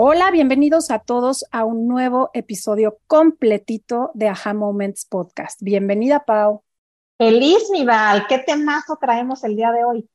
Hola, bienvenidos a todos a un nuevo episodio completito de Aha Moments Podcast. Bienvenida, Pau. Feliz, mi Val. ¿Qué temazo traemos el día de hoy?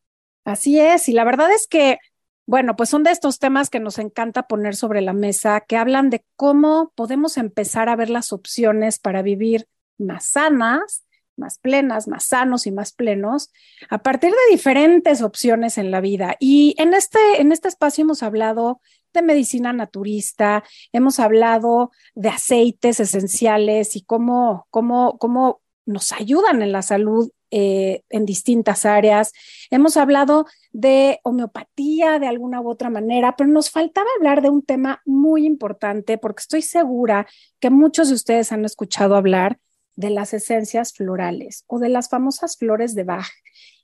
Así es, y la verdad es que, bueno, pues son de estos temas que nos encanta poner sobre la mesa, que hablan de cómo podemos empezar a ver las opciones para vivir más sanas, más plenas, más sanos y más plenos, a partir de diferentes opciones en la vida. Y en este, en este espacio hemos hablado de medicina naturista, hemos hablado de aceites esenciales y cómo, cómo, cómo nos ayudan en la salud eh, en distintas áreas. Hemos hablado de homeopatía de alguna u otra manera, pero nos faltaba hablar de un tema muy importante porque estoy segura que muchos de ustedes han escuchado hablar de las esencias florales o de las famosas flores de Bach.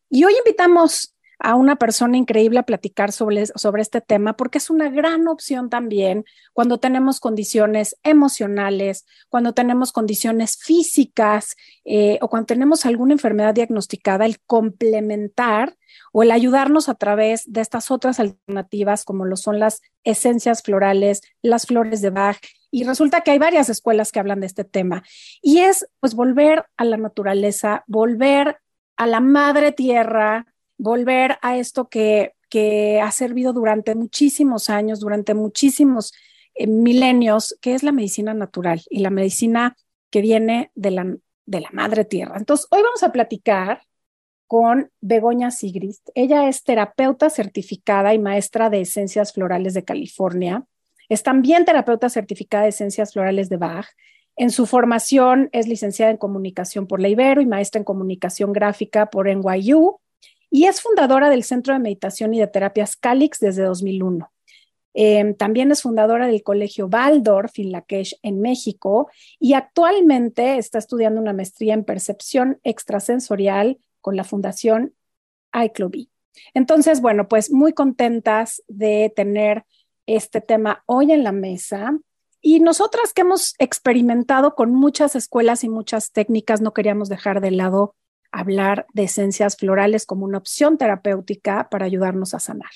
Y hoy invitamos a una persona increíble a platicar sobre, sobre este tema, porque es una gran opción también cuando tenemos condiciones emocionales, cuando tenemos condiciones físicas eh, o cuando tenemos alguna enfermedad diagnosticada, el complementar o el ayudarnos a través de estas otras alternativas, como lo son las esencias florales, las flores de Bach. Y resulta que hay varias escuelas que hablan de este tema. Y es pues volver a la naturaleza, volver a la madre tierra, volver a esto que, que ha servido durante muchísimos años, durante muchísimos eh, milenios, que es la medicina natural y la medicina que viene de la, de la madre tierra. Entonces, hoy vamos a platicar con Begoña Sigrist. Ella es terapeuta certificada y maestra de esencias florales de California. Es también terapeuta certificada de esencias florales de Bach. En su formación es licenciada en comunicación por la Ibero y maestra en comunicación gráfica por NYU y es fundadora del Centro de Meditación y de Terapias Calix desde 2001. Em, también es fundadora del Colegio Waldorf en Lakesh, en México, y actualmente está estudiando una maestría en percepción extrasensorial con la Fundación iClubby. Entonces, bueno, pues muy contentas de tener este tema hoy en la mesa. Y nosotras que hemos experimentado con muchas escuelas y muchas técnicas, no queríamos dejar de lado hablar de esencias florales como una opción terapéutica para ayudarnos a sanar.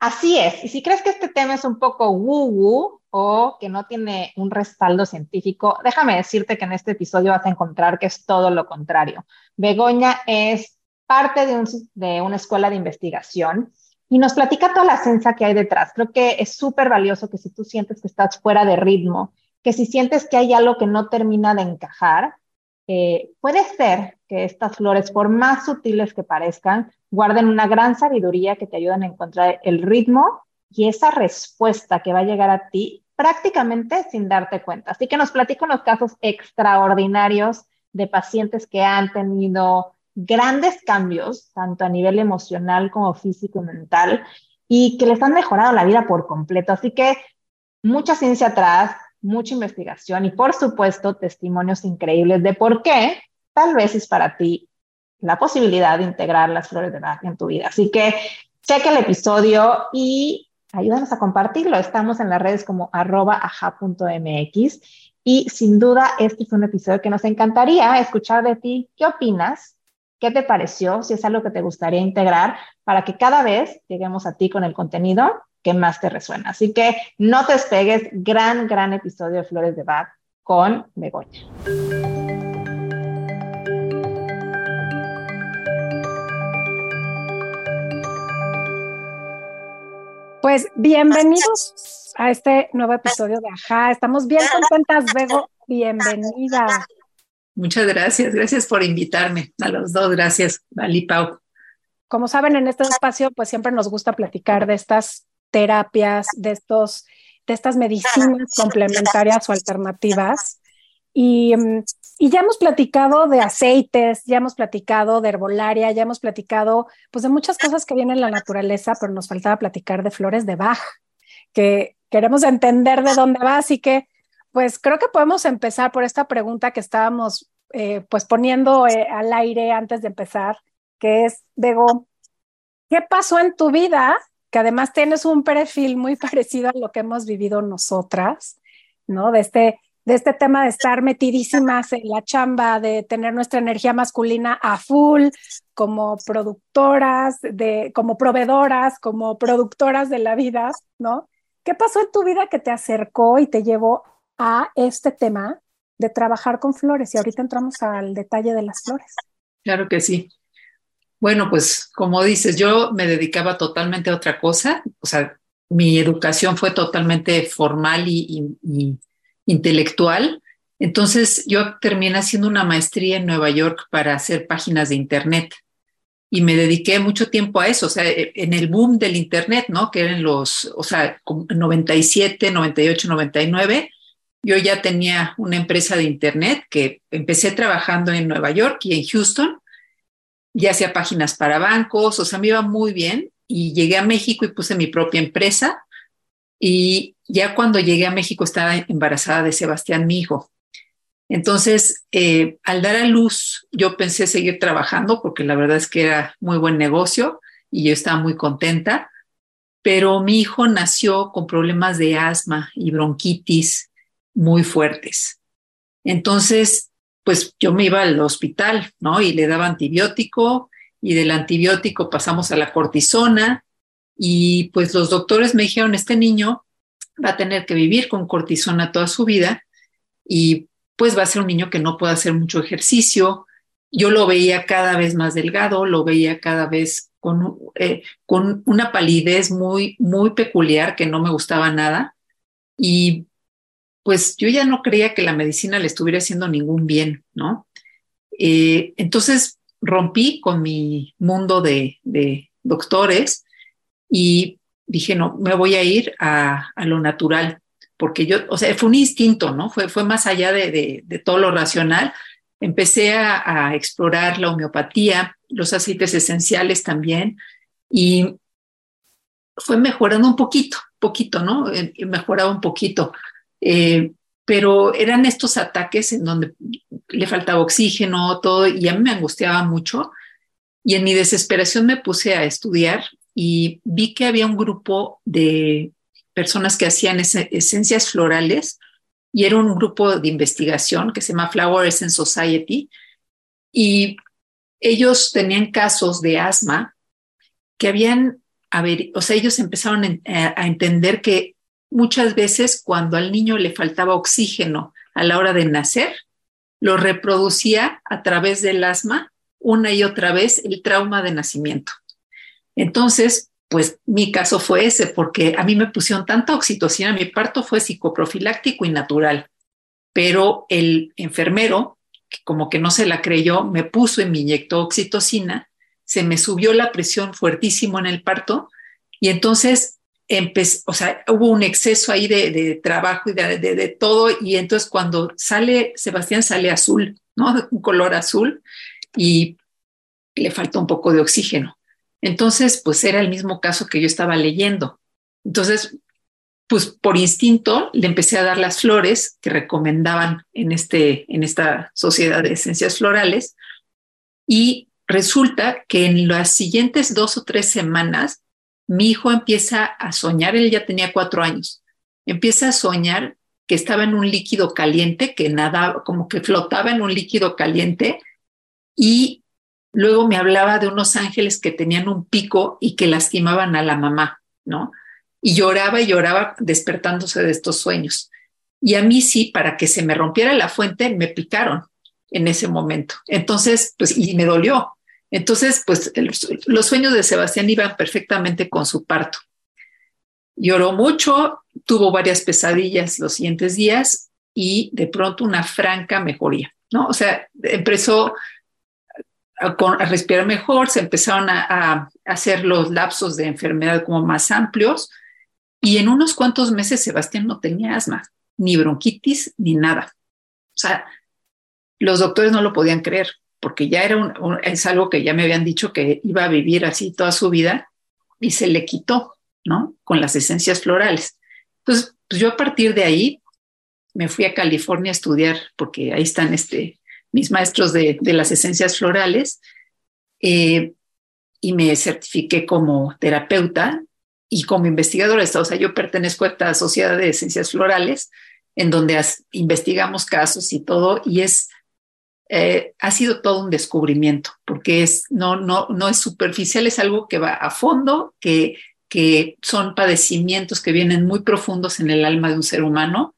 Así es. Y si crees que este tema es un poco woo-woo o que no tiene un respaldo científico, déjame decirte que en este episodio vas a encontrar que es todo lo contrario. Begoña es parte de, de una escuela de investigación y nos platica toda la esencia que hay detrás. Creo que es súper valioso que si tú sientes que estás fuera de ritmo, que si sientes que hay algo que no termina de encajar, eh, puede ser que estas flores, por más sutiles que parezcan, guarden una gran sabiduría que te ayudan a encontrar el ritmo y esa respuesta que va a llegar a ti prácticamente sin darte cuenta. Así que nos platico unos casos extraordinarios de pacientes que han tenido grandes cambios, tanto a nivel emocional como físico y mental, y que les han mejorado la vida por completo. Así que mucha ciencia atrás, mucha investigación y por supuesto testimonios increíbles de por qué tal vez es para ti la posibilidad de integrar las flores de Bach en tu vida. Así que cheque el episodio y ayúdanos a compartirlo. Estamos en las redes como arroba aja.mx y sin duda este es un episodio que nos encantaría escuchar de ti. ¿Qué opinas? ¿Qué te pareció? Si es algo que te gustaría integrar para que cada vez lleguemos a ti con el contenido que más te resuena. Así que no te despegues, gran, gran episodio de Flores de Bach con Begoña. Pues bienvenidos a este nuevo episodio de Ajá. Estamos bien contentas, Bego. Bienvenida. Muchas gracias, gracias por invitarme. A los dos, gracias, Vali Pau. Como saben, en este espacio, pues siempre nos gusta platicar de estas terapias, de, estos, de estas medicinas complementarias o alternativas. Y, mm, y, ya hemos platicado de aceites, ya hemos platicado de herbolaria, ya hemos platicado pues de muchas cosas que vienen en la naturaleza, pero nos faltaba platicar de flores de Bach. que queremos entender de dónde va, así que pues creo que podemos empezar por esta pregunta que estábamos eh, pues poniendo eh, al aire antes de empezar, que es, Bego, ¿qué pasó en tu vida? Que además tienes un perfil muy parecido a lo que hemos vivido nosotras, ¿no? De este, de este tema de estar metidísimas en la chamba, de tener nuestra energía masculina a full, como productoras, de, como proveedoras, como productoras de la vida, ¿no? ¿Qué pasó en tu vida que te acercó y te llevó a este tema de trabajar con flores y ahorita entramos al detalle de las flores. Claro que sí. Bueno, pues como dices, yo me dedicaba totalmente a otra cosa, o sea, mi educación fue totalmente formal y, intelectual. Entonces yo terminé haciendo una maestría en Nueva York para hacer páginas de Internet y me dediqué mucho tiempo a eso, o sea, en el boom del Internet, ¿no? Que eran los, o sea, 97, 98, 99 yo ya tenía una empresa de Internet que empecé trabajando en Nueva York y en Houston. Ya hacía páginas para bancos, o sea, me iba muy bien. Y llegué a México y puse mi propia empresa. Y ya cuando llegué a México estaba embarazada de Sebastián, mi hijo. Entonces, eh, al dar a luz, yo pensé seguir trabajando porque la verdad es que era muy buen negocio y yo estaba muy contenta, pero mi hijo nació con problemas de asma y bronquitis muy fuertes. Entonces, pues yo me iba al hospital, ¿no? Y le daba antibiótico y del antibiótico pasamos a la cortisona y pues los doctores me dijeron, este niño va a tener que vivir con cortisona toda su vida y pues va a ser un niño que no puede hacer mucho ejercicio. Yo lo veía cada vez más delgado, lo veía cada vez con, eh, con una palidez muy, muy peculiar que no me gustaba nada. Y pues yo ya no creía que la medicina le estuviera haciendo ningún bien, ¿no? Eh, entonces rompí con mi mundo de, doctores y dije, no, me voy a ir a, lo natural, porque yo, o sea, fue un instinto, ¿no? Fue, fue más allá de, todo lo racional. Empecé a, a, explorar la homeopatía, los aceites esenciales también, y fue mejorando un poquito, poquito, ¿no? Eh, mejoraba un poquito. Eh, pero eran estos ataques en donde le faltaba oxígeno, todo, y a me angustiaba mucho. Y en mi desesperación me puse a estudiar y vi que había un grupo de personas que hacían esencias florales y era un grupo de investigación que se llama Flower Essence Society y ellos tenían casos de asma que habían, o sea, ellos empezaron a entender que muchas veces cuando al niño le faltaba oxígeno a la hora de nacer, lo reproducía a través del asma una y otra vez el trauma de nacimiento. Entonces, pues mi caso fue ese, porque a mí me pusieron tanta oxitocina, mi parto fue psicoprofiláctico y natural, pero el enfermero, que como que no se la creyó, me puso y me inyectó oxitocina, se me subió la presión fuertísimo en el parto y entonces o sea, hubo un exceso ahí de, trabajo y de, todo, y entonces cuando sale, Sebastián sale azul, ¿no? Un color azul, y le falta un poco de oxígeno. Entonces, pues era el mismo caso que yo estaba leyendo. Entonces, pues por instinto le empecé a dar las flores que recomendaban en, este, en esta sociedad de esencias florales, y resulta que en las siguientes dos o tres semanas mi hijo empieza a soñar, él ya tenía cuatro años, empieza a soñar que estaba en un líquido caliente, que nadaba, como que flotaba en un líquido caliente, y luego me hablaba de unos ángeles que tenían un pico y que lastimaban a la mamá, ¿no? Y lloraba y lloraba despertándose de estos sueños. Y a mí sí, para que se me rompiera la fuente, me picaron en ese momento. Entonces, pues, y me dolió, entonces, pues los sueños de Sebastián iban perfectamente con su parto. Lloró mucho, tuvo varias pesadillas los siguientes días y de pronto una franca mejoría, ¿no? O sea, empezó a, respirar mejor, se empezaron a, hacer los lapsos de enfermedad como más amplios y en unos cuantos meses Sebastián no tenía asma, ni bronquitis, ni nada. O sea, los doctores no lo podían creer porque ya era un, es algo que ya me habían dicho que iba a vivir así toda su vida y se le quitó, ¿no? Con las esencias florales. Entonces, pues yo a partir de ahí me fui a California a estudiar, porque ahí están este, mis maestros de, las esencias florales, eh, y me certifiqué como terapeuta y como investigadora. O sea, yo pertenezco a esta sociedad de esencias florales, en donde investigamos casos y todo, y es eh, ha sido todo un descubrimiento, porque es, no, no, no es superficial, es algo que va a fondo, que, que son padecimientos que vienen muy profundos en el alma de un ser humano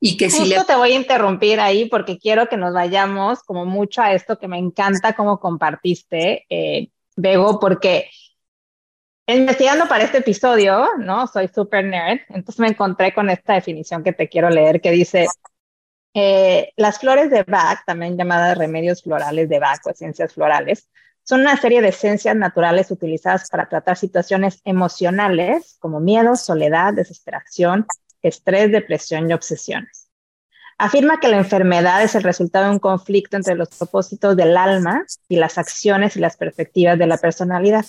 y que si le... te voy a interrumpir ahí porque quiero que nos vayamos como mucho a esto que me encanta como compartiste, eh, porque investigando para este episodio, ¿no? Soy super nerd, entonces me encontré con esta definición que te quiero leer que dice, eh, las flores de Bach, también llamadas remedios florales de Bach o esencias florales, son una serie de esencias naturales utilizadas para tratar situaciones emocionales como miedo, soledad, desesperación, estrés, depresión y obsesiones. Afirma que la enfermedad es el resultado de un conflicto entre los propósitos del alma y las acciones y las perspectivas de la personalidad.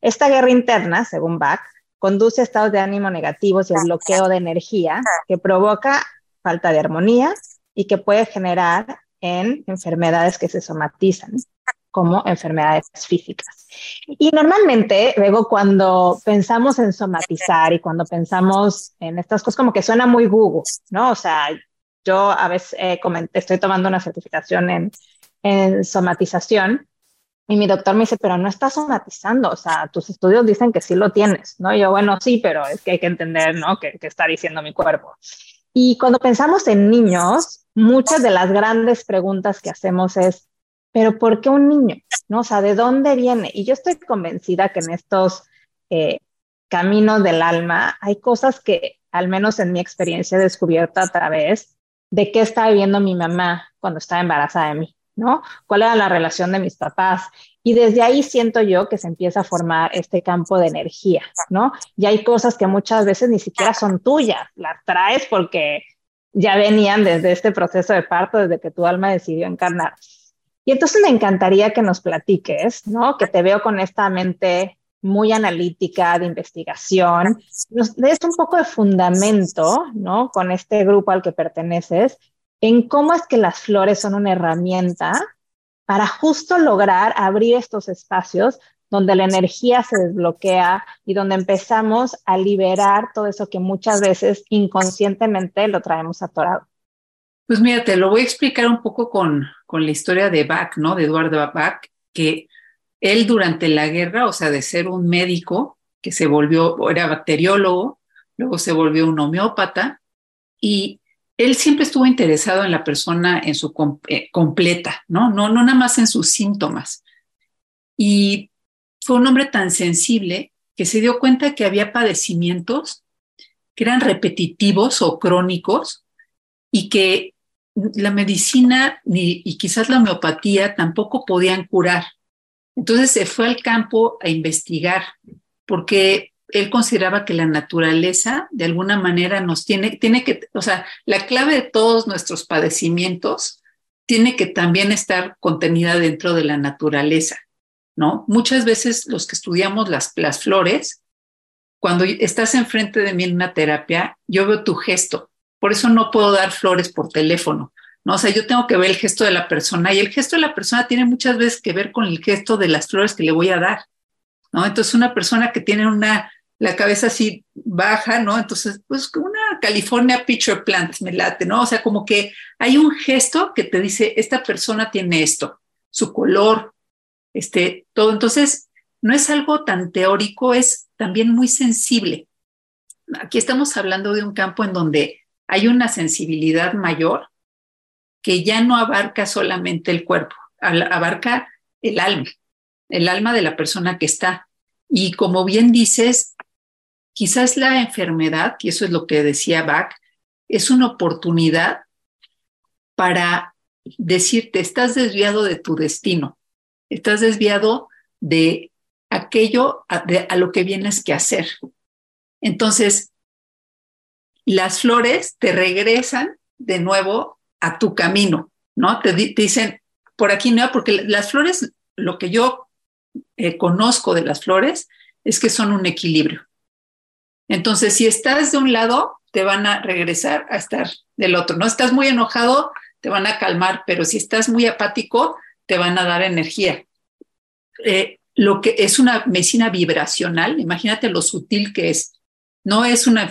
Esta guerra interna, según Bach, conduce a estados de ánimo negativos y al bloqueo de energía que provoca falta de armonía y que puede generar en enfermedades que se somatizan como enfermedades físicas. Y normalmente, luego cuando pensamos en somatizar y cuando pensamos en estas cosas, como que suena muy Google, ¿no? O sea, yo a veces eh, estoy tomando una certificación en, somatización y mi doctor me dice, pero no estás somatizando, o sea, tus estudios dicen que sí lo tienes, ¿no? Yo, bueno, sí, pero es que hay que entender, ¿no? ¿Qué, está diciendo mi cuerpo? Y cuando pensamos en niños, muchas de las grandes preguntas que hacemos es, pero ¿por qué un niño? ¿No? O sea, ¿de dónde viene? Y yo estoy convencida que en estos eh, caminos del alma hay cosas que, al menos en mi experiencia, he descubierto a través de qué estaba viviendo mi mamá cuando estaba embarazada de mí. ¿no? ¿Cuál era la relación de mis papás? Y desde ahí siento yo que se empieza a formar este campo de energía, ¿no? Y hay cosas que muchas veces ni siquiera son tuyas, las traes porque ya venían desde este proceso de parto, desde que tu alma decidió encarnar. Y entonces me encantaría que nos platiques, ¿no? Que te veo con esta mente muy analítica de investigación, nos des un poco de fundamento, ¿no? Con este grupo al que perteneces en cómo es que las flores son una herramienta para justo lograr abrir estos espacios donde la energía se desbloquea y donde empezamos a liberar todo eso que muchas veces inconscientemente lo traemos atorado. Pues mira, te lo voy a explicar un poco con, con la historia de Bach, ¿no? De Eduardo Bach, que él durante la guerra, o sea, de ser un médico que se volvió, era bacteriólogo, luego se volvió un homeópata y él siempre estuvo interesado en la persona en su eh, completa, ¿no? ¿no? No nada más en sus síntomas. Y fue un hombre tan sensible que se dio cuenta que había padecimientos que eran repetitivos o crónicos y que la medicina ni, y quizás la homeopatía tampoco podían curar. Entonces se fue al campo a investigar, porque él consideraba que la naturaleza de alguna manera nos tiene, tiene que, o sea, la clave de todos nuestros padecimientos tiene que también estar contenida dentro de la naturaleza, ¿no? Muchas veces los que estudiamos las, las flores, cuando estás enfrente de mí en una terapia, yo veo tu gesto, por eso no puedo dar flores por teléfono, ¿no? O sea, yo tengo que ver el gesto de la persona y el gesto de la persona tiene muchas veces que ver con el gesto de las flores que le voy a dar, ¿no? Entonces, una persona que tiene una la cabeza así baja, ¿no? Entonces, pues una California Picture Plant me late, ¿no? O sea, como que hay un gesto que te dice, esta persona tiene esto, su color, este, todo. Entonces, no es algo tan teórico, es también muy sensible. Aquí estamos hablando de un campo en donde hay una sensibilidad mayor que ya no abarca solamente el cuerpo, abarca el alma, el alma de la persona que está. Y como bien dices, Quizás la enfermedad, y eso es lo que decía Bach, es una oportunidad para decirte, estás desviado de tu destino, estás desviado de aquello a, lo que vienes que hacer. Entonces, las flores te regresan de nuevo a tu camino, ¿no? Te, dicen, por aquí no, porque las flores, lo que yo eh, conozco de las flores es que son un equilibrio. Entonces, si estás de un lado, te van a regresar a estar del otro. No estás muy enojado, te van a calmar, pero si estás muy apático, te van a dar energía. Eh, lo que es una medicina vibracional, imagínate lo sutil que es. No es una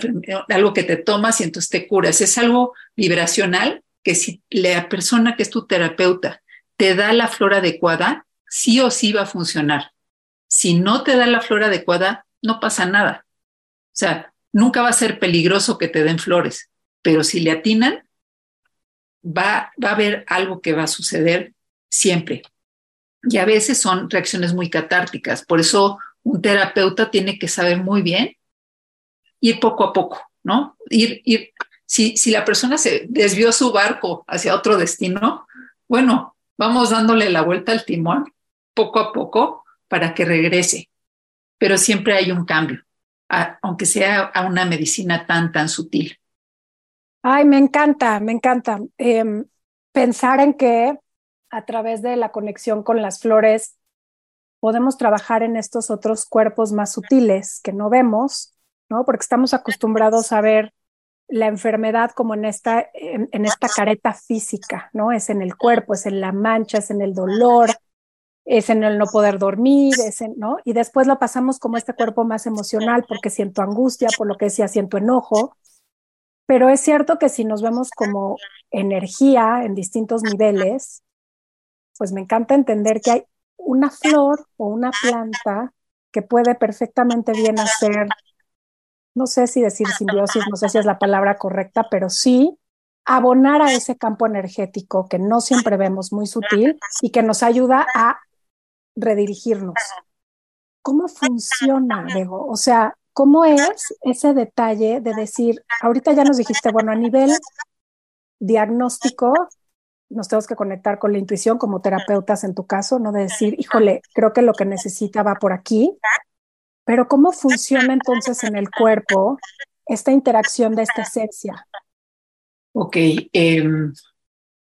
algo que te tomas y entonces te curas, es algo vibracional que si la persona que es tu terapeuta te da la flor adecuada, sí o sí va a funcionar. Si no te da la flor adecuada, no pasa nada. Sea, nunca va a ser peligroso que te den flores, pero si le atinan, va, va a haber algo que va a suceder siempre. Y a veces son reacciones muy catárticas. Por eso un terapeuta tiene que saber muy bien ir poco a poco, ¿no? Ir, ir, si, si la persona se desvió su barco hacia otro destino, bueno, vamos dándole la vuelta al timón poco a poco para que regrese. Pero siempre hay un cambio, aunque sea a una medicina tan, tan sutil. Ay, me encanta, me encanta em, pensar en que a través de la conexión con las flores podemos trabajar en estos otros cuerpos más sutiles que no vemos, ¿no? Porque estamos acostumbrados a ver la enfermedad como en esta, en, esta careta física, ¿no? Es en el cuerpo, es en la mancha, es en el dolor, es en el no poder dormir, es en, ¿no? Y después lo pasamos como este cuerpo más emocional porque siento angustia, por lo que decía, siento enojo. Pero es cierto que si nos vemos como energía en distintos niveles, pues me encanta entender que hay una flor o una planta que puede perfectamente bien hacer no sé si decir simbiosis, no sé si es la palabra correcta, pero sí abonar a ese campo energético que no siempre vemos muy sutil y que nos ayuda a redirigirnos. ¿Cómo funciona, Diego? O sea, ¿cómo es ese detalle de decir, ahorita ya nos dijiste, bueno, a nivel diagnóstico, nos tenemos que conectar con la intuición como terapeutas en tu caso, no de decir, híjole, creo que lo que necesita va por aquí, pero ¿cómo funciona entonces en el cuerpo esta interacción de esta esencia? Ok, em,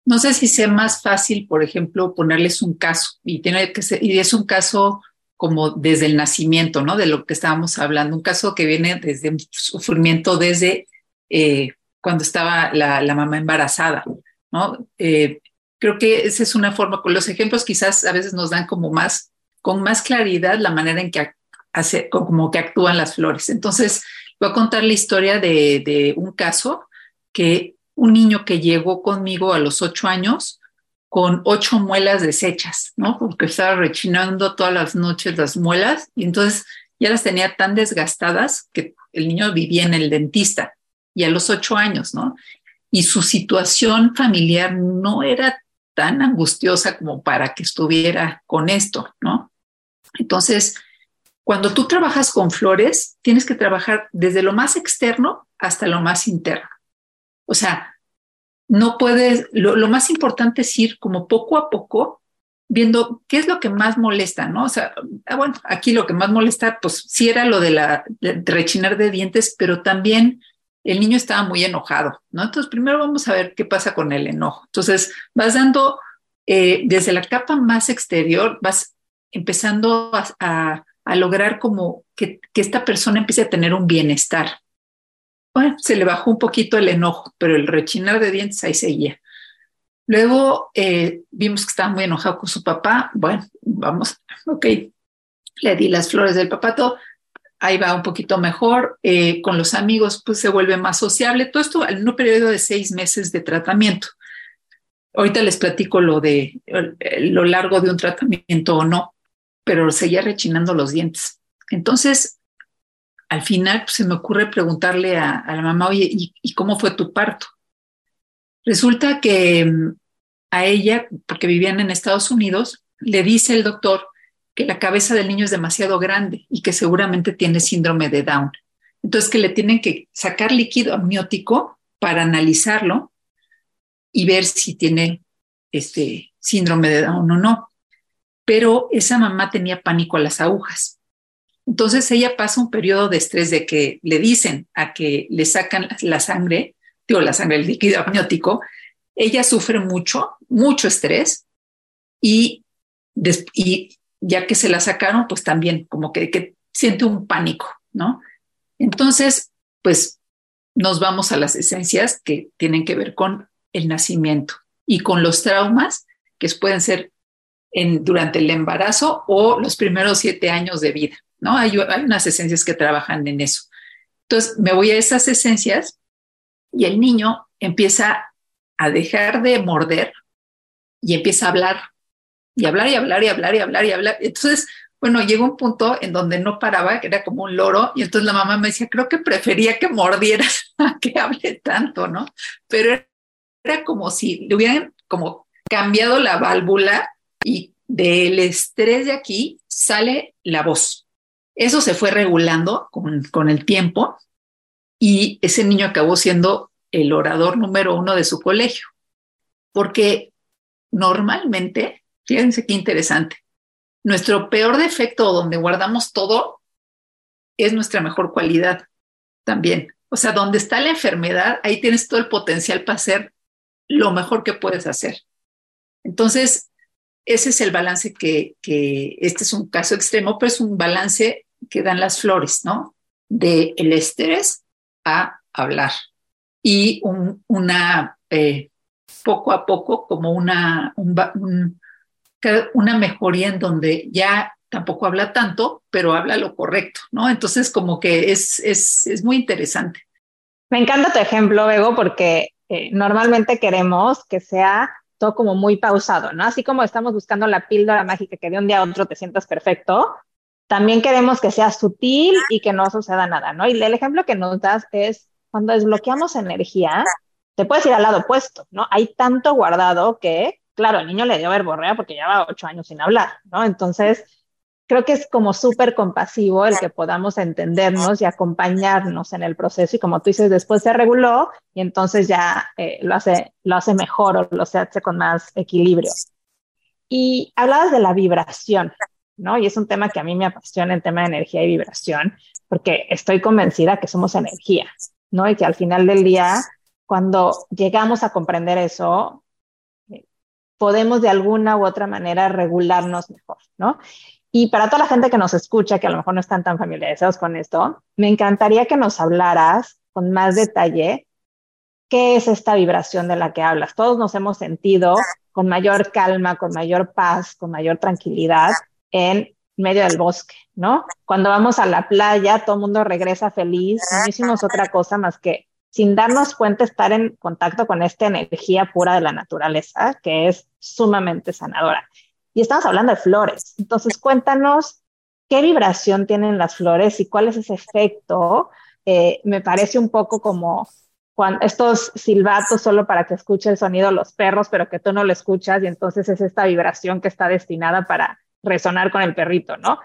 no sé si sea más fácil, por ejemplo, ponerles un caso y tiene que ser, y es un caso como desde el nacimiento, ¿no? De lo que estábamos hablando, un caso que viene desde un sufrimiento desde eh, cuando estaba la, mamá embarazada, ¿no? Eh, creo que esa es una forma, con los ejemplos quizás a veces nos dan como más, con más claridad la manera en que hace, como que actúan las flores. Entonces, voy a contar la historia de, un caso que un niño que llegó conmigo a los ocho años con ocho muelas deshechas, ¿no? Porque estaba rechinando todas las noches las muelas y entonces ya las tenía tan desgastadas que el niño vivía en el dentista y a los ocho años, ¿no? Y su situación familiar no era tan angustiosa como para que estuviera con esto, ¿no? Entonces, cuando tú trabajas con flores, tienes que trabajar desde lo más externo hasta lo más interno. O sea, no puedes, lo, más importante es ir como poco a poco viendo qué es lo que más molesta, ¿no? O sea, ah, bueno, aquí lo que más molesta, pues sí era lo de la rechinar de dientes, pero también el niño estaba muy enojado, ¿no? Entonces, primero vamos a ver qué pasa con el enojo. Entonces, vas dando eh, desde la capa más exterior, vas empezando a a lograr como que, esta persona empiece a tener un bienestar. Bueno, se le bajó un poquito el enojo, pero el rechinar de dientes ahí seguía. Luego eh, vimos que estaba muy enojado con su papá. Bueno, vamos, ok, le di las flores del papato, ahí va un poquito mejor. Eh, con los amigos, pues se vuelve más sociable. Todo esto en un periodo de seis meses de tratamiento. Ahorita les platico lo de lo largo de un tratamiento o no pero seguía rechinando los dientes. Entonces, al final pues, se me ocurre preguntarle a, la mamá, oye, ¿y, cómo fue tu parto? Resulta que mm, a ella, porque vivían en Estados Unidos, le dice el doctor que la cabeza del niño es demasiado grande y que seguramente tiene síndrome de Down. Entonces, que le tienen que sacar líquido amniótico para analizarlo y ver si tiene este síndrome de Down o no pero esa mamá tenía pánico a las agujas. Entonces ella pasa un periodo de estrés de que le dicen a que le sacan la sangre, digo la sangre, el líquido amniótico, ella sufre mucho, mucho estrés y, ya que se la sacaron, pues también como que, siente un pánico, ¿no? Entonces, pues nos vamos a las esencias que tienen que ver con el nacimiento y con los traumas que pueden ser durante el embarazo o los primeros siete años de vida, ¿no? Hay, unas esencias que trabajan en eso. Entonces, me voy a esas esencias y el niño empieza a dejar de morder y empieza a hablar y hablar y hablar y hablar y hablar y hablar. Entonces, bueno, llegó un punto en donde no paraba, que era como un loro, y entonces la mamá me decía, creo que prefería que mordiera a que hable tanto, ¿no? Pero era como si le hubieran como cambiado la válvula y del estrés de aquí sale la voz. Eso se fue regulando con, el tiempo y ese niño acabó siendo el orador número uno de su colegio, porque normalmente, fíjense qué interesante, nuestro peor defecto donde guardamos todo es nuestra mejor cualidad también. O sea, donde está la enfermedad, ahí tienes todo el potencial para hacer lo mejor que puedes hacer. Entonces, ese es el balance que, este es un caso extremo, pero es un balance que dan las flores, ¿no? De el estrés a hablar y un, una, eh, poco a poco, como una, una mejoría en donde ya tampoco habla tanto, pero habla lo correcto, ¿no? Entonces, como que es, es, es muy interesante. Me encanta tu ejemplo, Bego, porque eh, normalmente queremos que sea como muy pausado, ¿no? Así como estamos buscando la píldora mágica que de un día a otro te sientas perfecto, también queremos que sea sutil y que no suceda nada, ¿no? Y el ejemplo que nos das es cuando desbloqueamos energía, te puedes ir al lado opuesto, ¿no? Hay tanto guardado que, claro, el niño le dio verborrea porque lleva ocho años sin hablar, ¿no? Entonces, creo que es como súper compasivo el que podamos entendernos y acompañarnos en el proceso y como tú dices, después se reguló y entonces ya eh, lo, hace, lo hace mejor o lo hace con más equilibrio. Y hablabas de la vibración, ¿no? Y es un tema que a mí me apasiona, el tema de energía y vibración, porque estoy convencida que somos energía. ¿no? Y que al final del día, cuando llegamos a comprender eso, eh, podemos de alguna u otra manera regularnos mejor, ¿no? Y para toda la gente que nos escucha, que a lo mejor no están tan familiarizados con esto, me encantaría que nos hablaras con más detalle qué es esta vibración de la que hablas. Todos nos hemos sentido con mayor calma, con mayor paz, con mayor tranquilidad en medio del bosque, ¿no? Cuando vamos a la playa, todo el mundo regresa feliz, no hicimos otra cosa más que sin darnos cuenta estar en contacto con esta energía pura de la naturaleza, que es sumamente sanadora. Y estamos hablando de flores. Entonces, cuéntanos qué vibración tienen las flores y cuál es ese efecto. Eh, me parece un poco como cuando estos silbatos solo para que escuche el sonido los perros, pero que tú no lo escuchas y entonces es esta vibración que está destinada para resonar con el perrito, ¿no?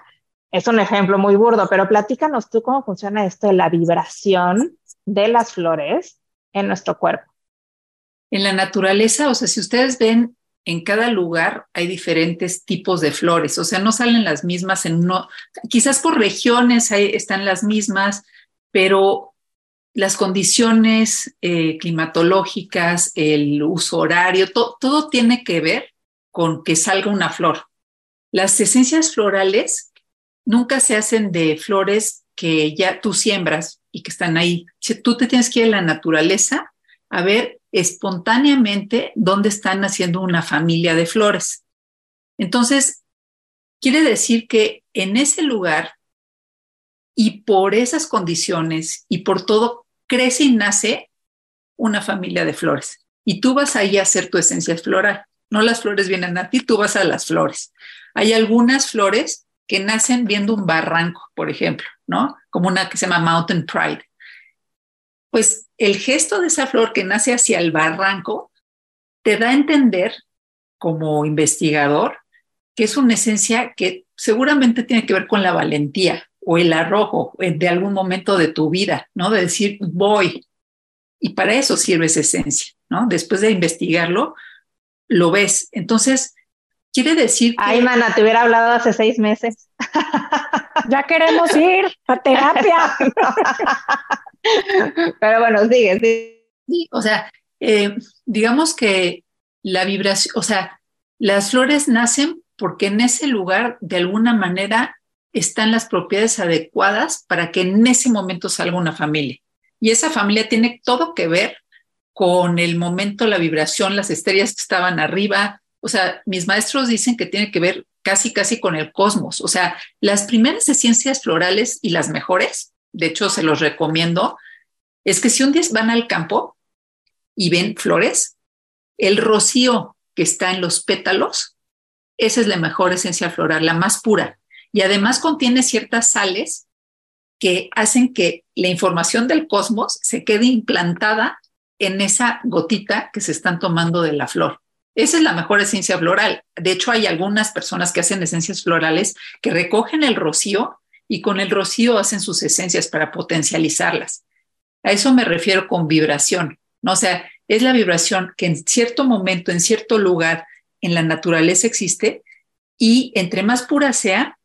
Es un ejemplo muy burdo, pero platícanos tú cómo funciona esto de la vibración de las flores en nuestro cuerpo. En la naturaleza, o sea, si ustedes ven, en cada lugar hay diferentes tipos de flores, o sea, no salen las mismas en uno, quizás por regiones están las mismas, pero las condiciones eh, climatológicas, el uso horario, todo tiene que ver con que salga una flor. Las esencias florales nunca se hacen de flores que ya tú siembras y que están ahí. Si tú te tienes que ir a la naturaleza a ver espontáneamente dónde están haciendo una familia de flores. Entonces, quiere decir que en ese lugar y por esas condiciones y por todo, crece y nace una familia de flores. Y tú vas ahí a hacer tu esencia floral. No las flores vienen a ti, tú vas a las flores. Hay algunas flores que nacen viendo un barranco, por ejemplo, ¿no? Como una que se llama Mountain Pride. Pues el gesto de esa flor que nace hacia el barranco te da a entender como investigador que es una esencia que seguramente tiene que ver con la valentía o el arrojo de algún momento de tu vida, ¿no? De decir, voy. Y para eso sirve esa esencia, ¿no? Después de investigarlo, lo ves. Entonces, quiere decir que... Ay, mana, te hubiera hablado hace seis meses. ya queremos ir a terapia. Pero bueno, sigue, Sí, o sea, eh, digamos que la vibración, o sea, las flores nacen porque en ese lugar, de alguna manera, están las propiedades adecuadas para que en ese momento salga una familia. Y esa familia tiene todo que ver con el momento, la vibración, las estrellas que estaban arriba. O sea, mis maestros dicen que tiene que ver casi, casi con el cosmos. O sea, las primeras esencias florales y las mejores, de hecho se los recomiendo, es que si un día van al campo y ven flores, el rocío que está en los pétalos, esa es la mejor esencia floral, la más pura. Y además contiene ciertas sales que hacen que la información del cosmos se quede implantada en esa gotita que se están tomando de la flor. Esa es la mejor esencia floral. De hecho, hay algunas personas que hacen esencias florales que recogen el rocío y con el rocío hacen sus esencias para potencializarlas. A eso me refiero con vibración. ¿no? O sea, es la vibración que en cierto momento, en cierto lugar, en la naturaleza existe y entre más pura sea,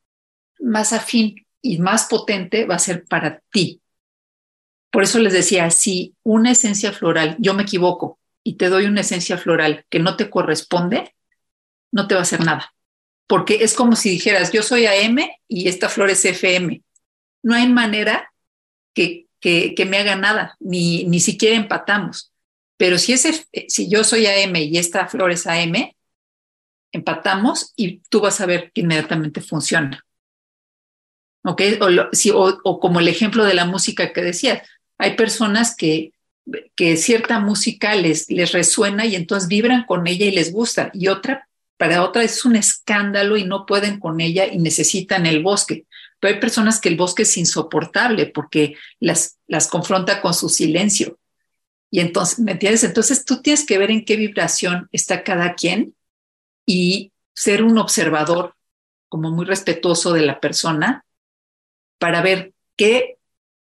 más afín y más potente va a ser para ti. Por eso les decía, si una esencia floral, yo me equivoco y te doy una esencia floral que no te corresponde, no te va a hacer nada. Porque es como si dijeras, yo soy AM y esta flor es FM. No hay manera que, que, que me haga nada, ni, ni siquiera empatamos. Pero si, ese, si yo soy AM y esta flor es AM, empatamos y tú vas a ver que inmediatamente funciona. ¿Ok? O, o, como el ejemplo de la música que decías, hay personas que, que cierta música les resuena y entonces vibran con ella y les gusta, y otra, para otra es un escándalo y no pueden con ella y necesitan el bosque. Pero hay personas que el bosque es insoportable porque las, las confronta con su silencio. Y entonces, ¿me entiendes? Entonces tú tienes que ver en qué vibración está cada quien y ser un observador como muy respetuoso de la persona para ver qué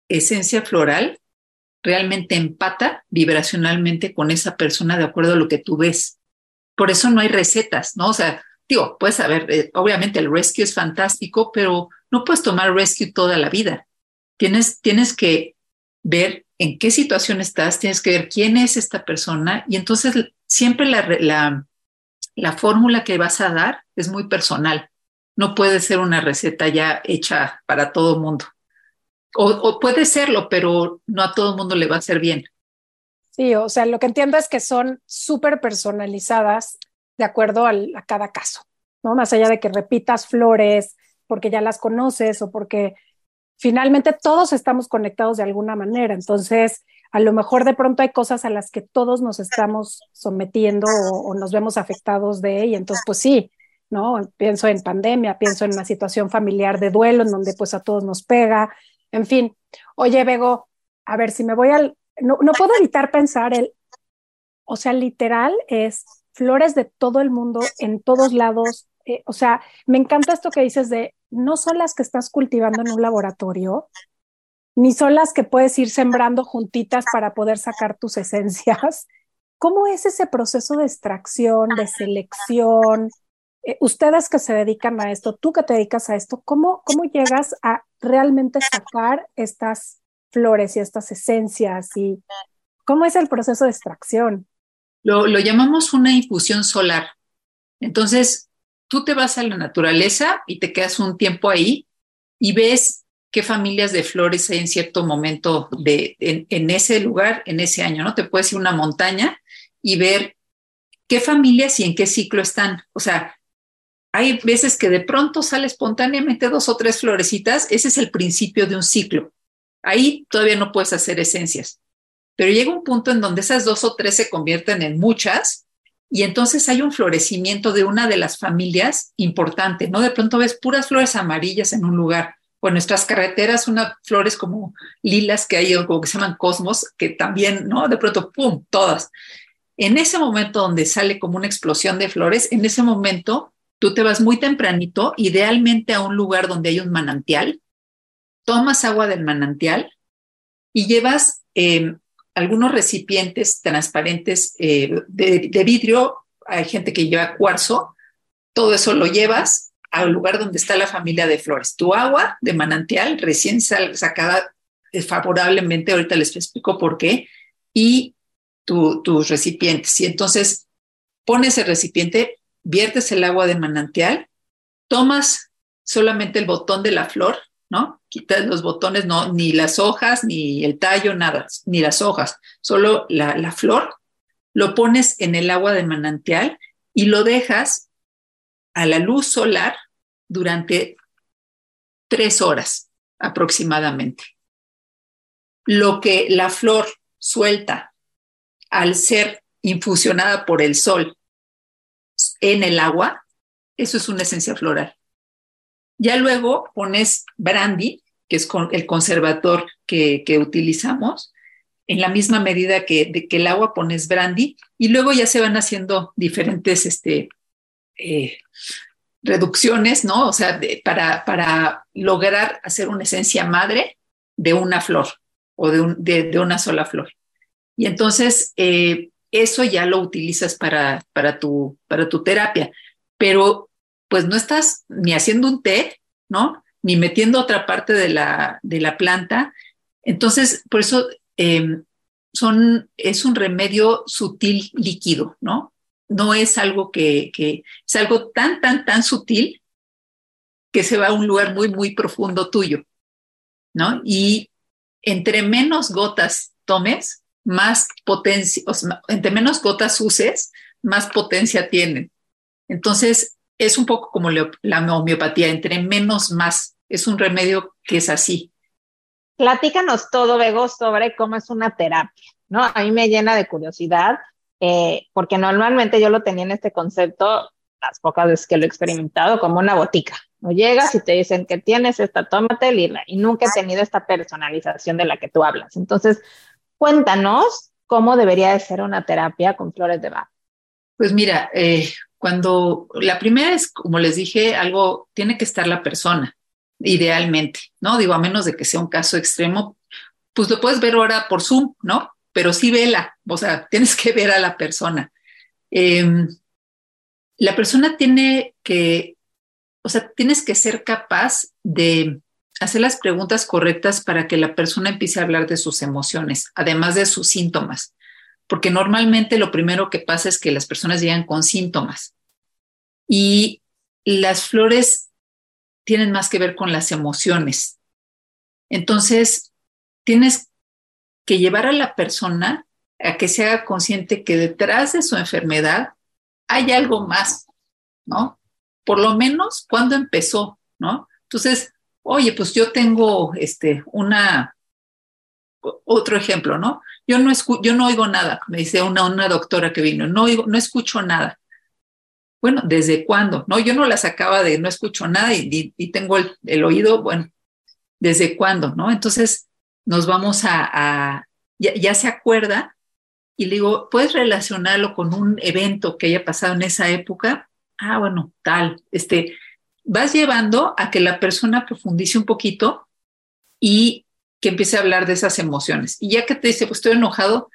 esencia floral realmente empata vibracionalmente con esa persona de acuerdo a lo que tú ves. Por eso no hay recetas, ¿no? O sea, digo, puedes saber, eh, obviamente el rescue es fantástico, pero no puedes tomar rescue toda la vida. Tienes, tienes que ver en qué situación estás, tienes que ver quién es esta persona y entonces siempre la, la, la fórmula que vas a dar es muy personal. No puede ser una receta ya hecha para todo mundo. O, puede serlo, pero no a todo el mundo le va a hacer bien. Sí, o sea, lo que entiendo es que son súper personalizadas de acuerdo a cada caso, ¿no? Más allá de que repitas flores porque ya las conoces o porque finalmente todos estamos conectados de alguna manera. Entonces, a lo mejor de pronto hay cosas a las que todos nos estamos sometiendo o, nos vemos afectados de y entonces pues sí, ¿no? Pienso en pandemia, pienso en una situación familiar de duelo en donde pues a todos nos pega, en fin. Oye, Bego, a ver si me voy al, no, puedo evitar pensar el, o sea, literal es flores de todo el mundo, en todos lados, eh, o sea, me encanta esto que dices de, no son las que estás cultivando en un laboratorio, ni son las que puedes ir sembrando juntitas para poder sacar tus esencias. ¿Cómo es ese proceso de extracción, de selección? Eh, ustedes que se dedican a esto, tú que te dedicas a esto, ¿cómo, ¿cómo llegas a realmente sacar estas flores y estas esencias? ¿Y cómo es el proceso de extracción? Lo, llamamos una infusión solar. Entonces, tú te vas a la naturaleza y te quedas un tiempo ahí y ves qué familias de flores hay en cierto momento de, en, ese lugar, en ese año, ¿no? Te puedes ir a una montaña y ver qué familias y en qué ciclo están. O sea, hay veces que de pronto sale espontáneamente dos o tres florecitas, ese es el principio de un ciclo. Ahí todavía no puedes hacer esencias, pero llega un punto en donde esas dos o tres se convierten en muchas y entonces hay un florecimiento de una de las familias importante, ¿no? De pronto ves puras flores amarillas en un lugar o nuestras carreteras unas flores como lilas que hay, o que se llaman cosmos, que también, ¿no? De pronto, ¡pum!, todas. En ese momento donde sale como una explosión de flores, en ese momento tú te vas muy tempranito, idealmente a un lugar donde hay un manantial, tomas agua del manantial y llevas em, algunos recipientes transparentes eh, de, vidrio, hay gente que lleva cuarzo, todo eso lo llevas al lugar donde está la familia de flores. Tu agua de manantial recién sacada eh, favorablemente, ahorita les explico por qué, y tus recipientes. Y entonces pones el recipiente, viertes el agua de manantial, tomas solamente el botón de la flor, ¿no? Quitas los botones, no, ni las hojas, ni el tallo, nada, ni las hojas, solo la, la flor, lo pones en el agua de manantial y lo dejas a la luz solar durante tres horas aproximadamente. Lo que la flor suelta al ser infusionada por el sol en el agua, eso es una esencia floral. Ya luego pones brandy, que es el conservador que, utilizamos, en la misma medida que, que el agua pones brandy, y luego ya se van haciendo diferentes este, eh, reducciones, ¿no? O sea, para, para lograr hacer una esencia madre de una flor o de, de, una sola flor. Y entonces, eh, eso ya lo utilizas para, para, tu, para tu terapia, pero pues no estás ni haciendo un té, ¿no? Ni metiendo otra parte de la, de la planta. Entonces, por eso em, son, es un remedio sutil líquido, ¿no? No es algo que, es algo tan, tan, tan sutil que se va a un lugar muy, muy profundo tuyo, ¿no? Y entre menos gotas tomes, más potencia, o entre menos gotas uses, más potencia tienen. Entonces, es un poco como la homeopatía, entre menos más. Es un remedio que es así. Platícanos todo, Bego, sobre cómo es una terapia, ¿no? A mí me llena de curiosidad, eh, porque normalmente yo lo tenía en este concepto, las pocas veces que lo he experimentado, como una botica. No llegas y te dicen que tienes esta, tómate lila, y nunca he tenido esta personalización de la que tú hablas. Entonces, cuéntanos cómo debería de ser una terapia con flores de Bach. Pues mira, eh, cuando la primera es, como les dije, algo, tiene que estar la persona, idealmente, ¿no? Digo, a menos de que sea un caso extremo, pues lo puedes ver ahora por Zoom, ¿no? Pero sí vela, o sea, tienes que ver a la persona. Em, la persona tiene que, o sea, tienes que ser capaz de hacer las preguntas correctas para que la persona empiece a hablar de sus emociones, además de sus síntomas porque normalmente lo primero que pasa es que las personas llegan con síntomas y las flores tienen más que ver con las emociones. Entonces, tienes que llevar a la persona a que se haga consciente que detrás de su enfermedad hay algo más, ¿no? Por lo menos cuando empezó, ¿no? Entonces, oye, pues yo tengo este, una, otro ejemplo, ¿no? Yo no, yo no oigo nada, me dice una, una doctora que vino, no, oigo, no escucho nada. Bueno, ¿desde cuándo? No, yo no la sacaba de no escucho nada y, tengo el, oído, bueno, ¿desde cuándo? ¿No? Entonces nos vamos a, ya, se acuerda y le digo, ¿puedes relacionarlo con un evento que haya pasado en esa época? Ah, bueno, tal, este, vas llevando a que la persona profundice un poquito y que empiece a hablar de esas emociones. Y ya que te dice, pues estoy enojado,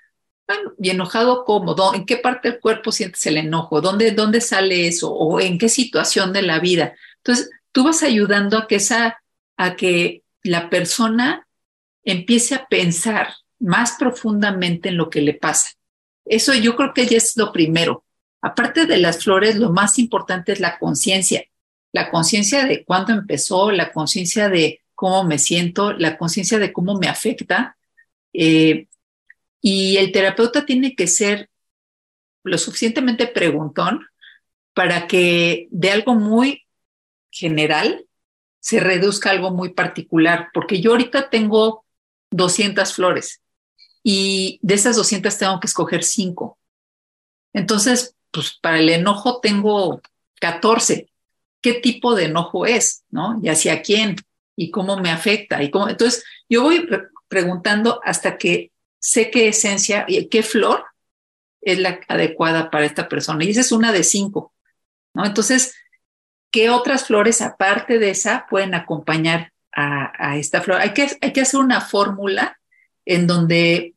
¿y enojado cómo? ¿En qué parte del cuerpo sientes el enojo? ¿Dónde, ¿Dónde sale eso? ¿O en qué situación de la vida? Entonces, tú vas ayudando a que, esa, a que la persona empiece a pensar más profundamente en lo que le pasa. Eso yo creo que ya es lo primero. Aparte de las flores, lo más importante es la conciencia. La conciencia de cuándo empezó, la conciencia de cómo me siento, la conciencia de cómo me afecta. Eh, y el terapeuta tiene que ser lo suficientemente preguntón para que de algo muy general se reduzca algo muy particular, porque yo ahorita tengo 200 flores y de esas 200 tengo que escoger 5. Entonces, pues para el enojo tengo 14. ¿Qué tipo de enojo es? ¿No? ¿Y hacia quién? y cómo me afecta. Y cómo, entonces, yo voy preguntando hasta que sé qué esencia qué flor es la adecuada para esta persona. Y esa es una de cinco, ¿no? Entonces, ¿qué otras flores aparte de esa pueden acompañar a, esta flor? Hay que, hay que hacer una fórmula en donde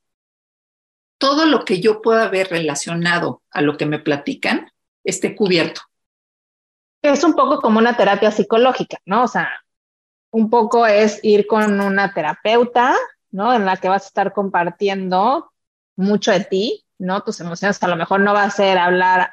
todo lo que yo pueda ver relacionado a lo que me platican esté cubierto. Es un poco como una terapia psicológica, ¿no? O sea, un poco es ir con una terapeuta, ¿no? En la que vas a estar compartiendo mucho de ti, ¿no? Tus emociones a lo mejor no va a ser hablar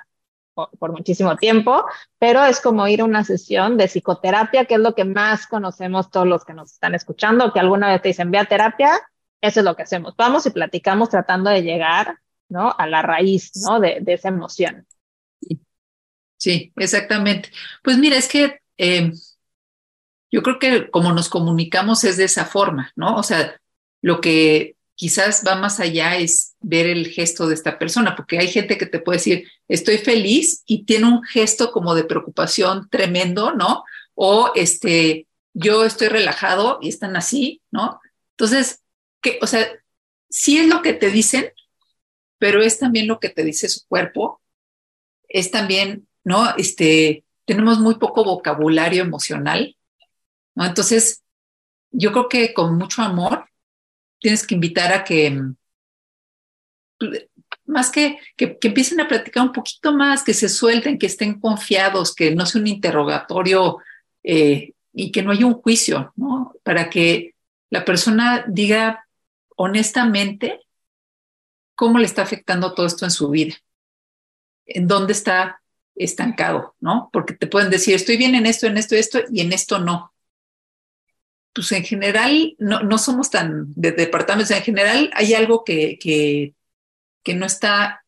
por, muchísimo tiempo, pero es como ir a una sesión de psicoterapia, que es lo que más conocemos todos los que nos están escuchando, que alguna vez te dicen, ve a terapia, eso es lo que hacemos. Vamos y platicamos tratando de llegar, ¿no? A la raíz, ¿no? De, esa emoción. Sí, exactamente. Pues mira, es que eh, yo creo que como nos comunicamos es de esa forma, ¿no? O sea, lo que quizás va más allá es ver el gesto de esta persona, porque hay gente que te puede decir, estoy feliz y tiene un gesto como de preocupación tremendo, ¿no? O este, yo estoy relajado y están así, ¿no? Entonces, que, o sea, sí es lo que te dicen, pero es también lo que te dice su cuerpo, es también, ¿no? Este, tenemos muy poco vocabulario emocional, ¿no? Entonces, yo creo que con mucho amor tienes que invitar a que, más que, que, empiecen a platicar un poquito más, que se suelten, que estén confiados, que no sea un interrogatorio eh, y que no haya un juicio, ¿no? Para que la persona diga honestamente cómo le está afectando todo esto en su vida, en dónde está estancado, ¿no? Porque te pueden decir, estoy bien en esto, en esto, esto, y en esto no pues en general no, no somos tan de departamentos, en general hay algo que, que, que, no está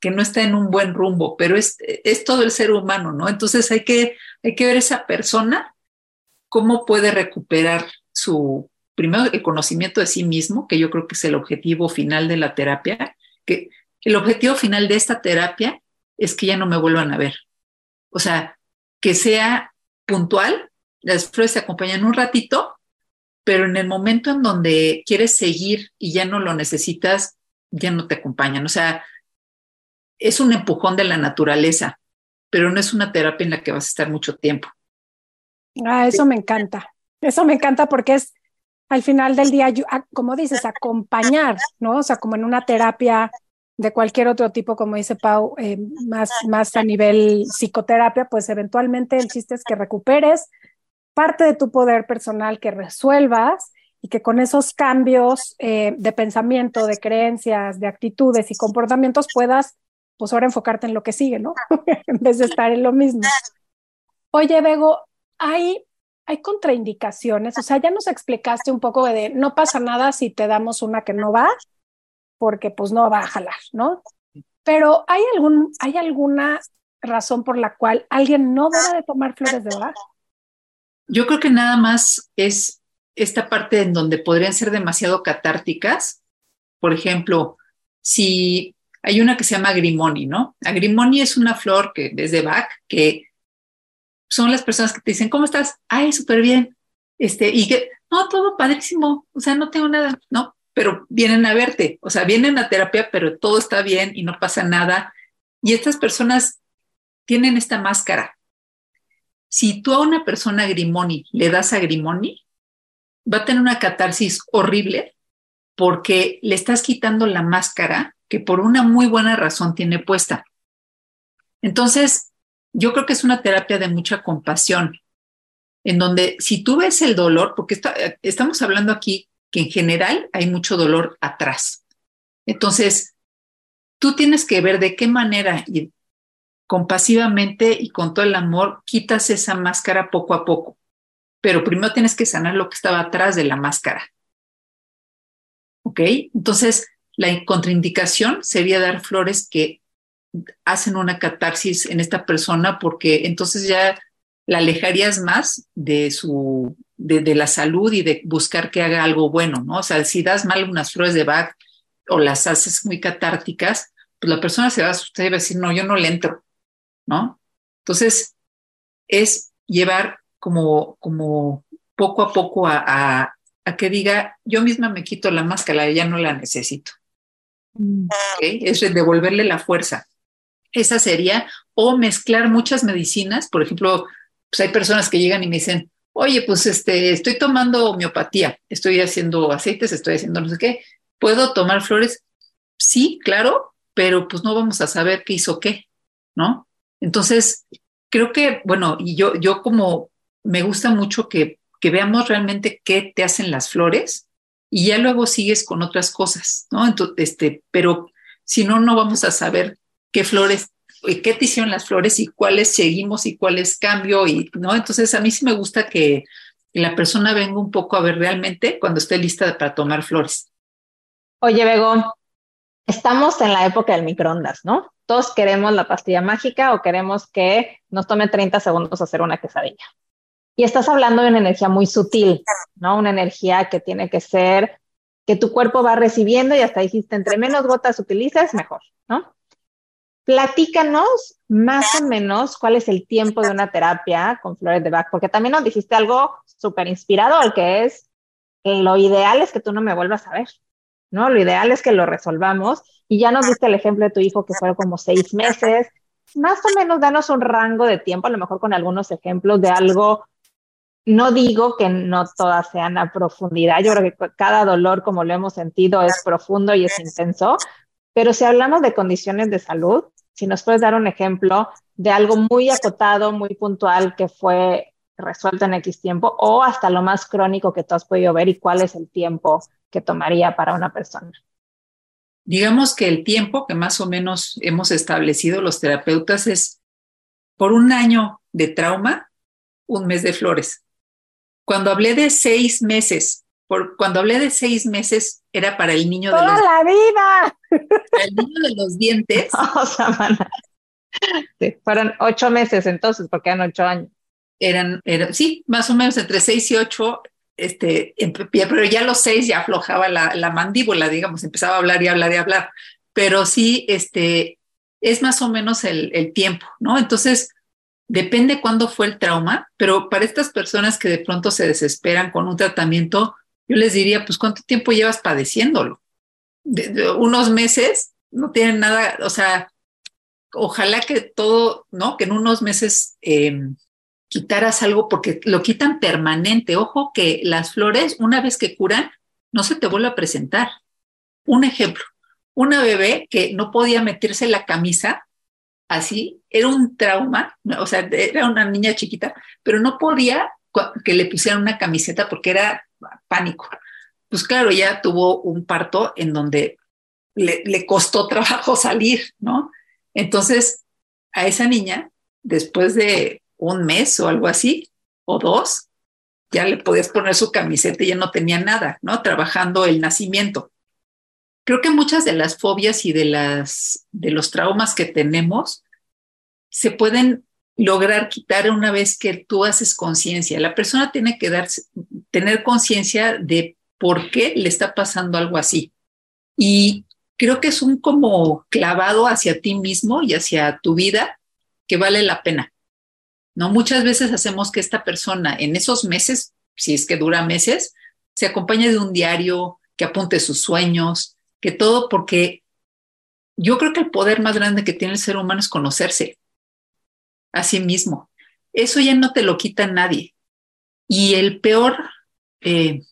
que no está en un buen rumbo, pero es, es todo el ser humano, ¿no? Entonces hay que, hay que ver esa persona cómo puede recuperar su, primero, el conocimiento de sí mismo, que yo creo que es el objetivo final de la terapia, que el objetivo final de esta terapia es que ya no me vuelvan a ver. O sea, que sea puntual las flores te acompañan un ratito, pero en el momento en donde quieres seguir y ya no lo necesitas, ya no te acompañan. O sea, es un empujón de la naturaleza, pero no es una terapia en la que vas a estar mucho tiempo. Ah, eso me encanta. Eso me encanta porque es al final del día, ah, como dices, acompañar, ¿no? O sea, como en una terapia de cualquier otro tipo, como dice Pau, eh, más, más a nivel psicoterapia, pues eventualmente el chiste es que recuperes, parte de tu poder personal que resuelvas y que con esos cambios eh, de pensamiento, de creencias, de actitudes y comportamientos puedas, pues ahora enfocarte en lo que sigue, ¿no? en vez de estar en lo mismo. Oye, Bego, hay, hay contraindicaciones, o sea, ya nos explicaste un poco de no pasa nada si te damos una que no va, porque pues no va a jalar, ¿no? Pero ¿hay, algún, ¿hay alguna razón por la cual alguien no debe de tomar flores de Bach? Yo creo que nada más es esta parte en donde podrían ser demasiado catárticas. Por ejemplo, si hay una que se llama agrimoni, ¿no? Agrimoni es una flor que desde Bach, que son las personas que te dicen, ¿cómo estás? Ay, súper bien. Este, y que, no, todo padrísimo, o sea, no tengo nada, ¿no? Pero vienen a verte, o sea, vienen a terapia, pero todo está bien y no pasa nada. Y estas personas tienen esta máscara, si tú a una persona grimoni le das a grimoni, va a tener una catarsis horrible porque le estás quitando la máscara que por una muy buena razón tiene puesta. Entonces, yo creo que es una terapia de mucha compasión, en donde si tú ves el dolor, porque estamos hablando aquí que en general hay mucho dolor atrás. Entonces, tú tienes que ver de qué manera compasivamente y con todo el amor, quitas esa máscara poco a poco. Pero primero tienes que sanar lo que estaba atrás de la máscara. ¿Ok? Entonces, la contraindicación sería dar flores que hacen una catarsis en esta persona porque entonces ya la alejarías más de su de, la salud y de buscar que haga algo bueno, ¿no? O sea, si das mal unas flores de Bach o las haces muy catárticas, pues la persona se va a asustar y va a decir, no, yo no le entro. ¿No? Entonces, es llevar como, como poco a poco a, que diga, yo misma me quito la máscara, ya no la necesito. Mm. Es devolverle la fuerza. Esa sería, o mezclar muchas medicinas, por ejemplo, pues hay personas que llegan y me dicen, oye, pues este, estoy tomando homeopatía, estoy haciendo aceites, estoy haciendo no sé qué, ¿puedo tomar flores? Sí, claro, pero pues no vamos a saber qué hizo qué, ¿no? Entonces, creo que, bueno, y yo, yo como me gusta mucho que, que veamos realmente qué te hacen las flores y ya luego sigues con otras cosas, ¿no? Entonces, este, pero si no, no vamos a saber qué flores qué te hicieron las flores y cuáles seguimos y cuáles cambio y no. Entonces a mí sí me gusta que la persona venga un poco a ver realmente cuando esté lista para tomar flores. Oye, Bego, estamos en la época del microondas, ¿no? Todos queremos la pastilla mágica o queremos que nos tome 30 segundos hacer una quesadilla. Y estás hablando de una energía muy sutil, ¿no? Una energía que tiene que ser que tu cuerpo va recibiendo y hasta dijiste, entre menos gotas utilices, mejor, ¿no? Platícanos más o menos cuál es el tiempo de una terapia con flores de Bach, porque también nos dijiste algo súper inspirador, que es lo ideal es que tú no me vuelvas a ver, ¿no? Lo ideal es que lo resolvamos. Y ya nos diste el ejemplo de tu hijo que fueron como seis meses. Más o menos danos un rango de tiempo, a lo mejor con algunos ejemplos de algo no digo que no todas sean a profundidad, yo creo que cada dolor, como lo hemos sentido, es profundo y es intenso, pero si hablamos de condiciones de salud, si nos puedes dar un ejemplo de algo muy acotado, muy puntual que fue resuelto en X tiempo o hasta lo más crónico que tú has podido ver y cuál es el tiempo que tomaría para una persona. Digamos que el tiempo que más o menos hemos establecido los terapeutas es por un año de trauma, un mes de flores. Cuando hablé de seis meses, por, cuando hablé de seis meses, era para el niño de los... la vida! Para el niño de los dientes. fueron ocho meses entonces, porque eran ocho años. Eran, sí, más o menos entre seis y ocho, este, pero ya los seis ya aflojaba la, la mandíbula, digamos, empezaba a hablar y hablar y hablar. Pero sí, este, es más o menos el, el tiempo, ¿no? Entonces, Depende cuándo fue el trauma, pero para estas personas que de pronto se desesperan con un tratamiento, yo les diría, pues, ¿cuánto tiempo llevas padeciéndolo? unos meses, no tienen nada, o sea, ojalá que todo, ¿no? Que en unos meses em, quitaras algo porque lo quitan permanente. Ojo que las flores, una vez que curan, no se te vuelve a presentar. Un ejemplo, una bebé que no podía meterse la camisa así, era un trauma, o sea, era una niña chiquita, pero no podía que le pusieran una camiseta porque era pánico. Pues claro, ella tuvo un parto en donde le, le costó trabajo salir, ¿no? Entonces, a esa niña, después de un mes o algo así, o dos, ya le podías poner su camiseta y ya no tenía nada, ¿no? Trabajando el nacimiento creo que muchas de las fobias y de, las, de los traumas que tenemos se pueden lograr quitar una vez que tú haces conciencia. La persona tiene que darse, tener conciencia de por qué le está pasando algo así. Y creo que es un como clavado hacia ti mismo y hacia tu vida que vale la pena. ¿No? Muchas veces hacemos que esta persona en esos meses, si es que dura meses, se acompañe de un diario, que apunte sus sueños, que todo porque yo creo que el poder más grande que tiene el ser humano es conocerse a sí mismo. Eso ya no te lo quita nadie. Y el peor, eh,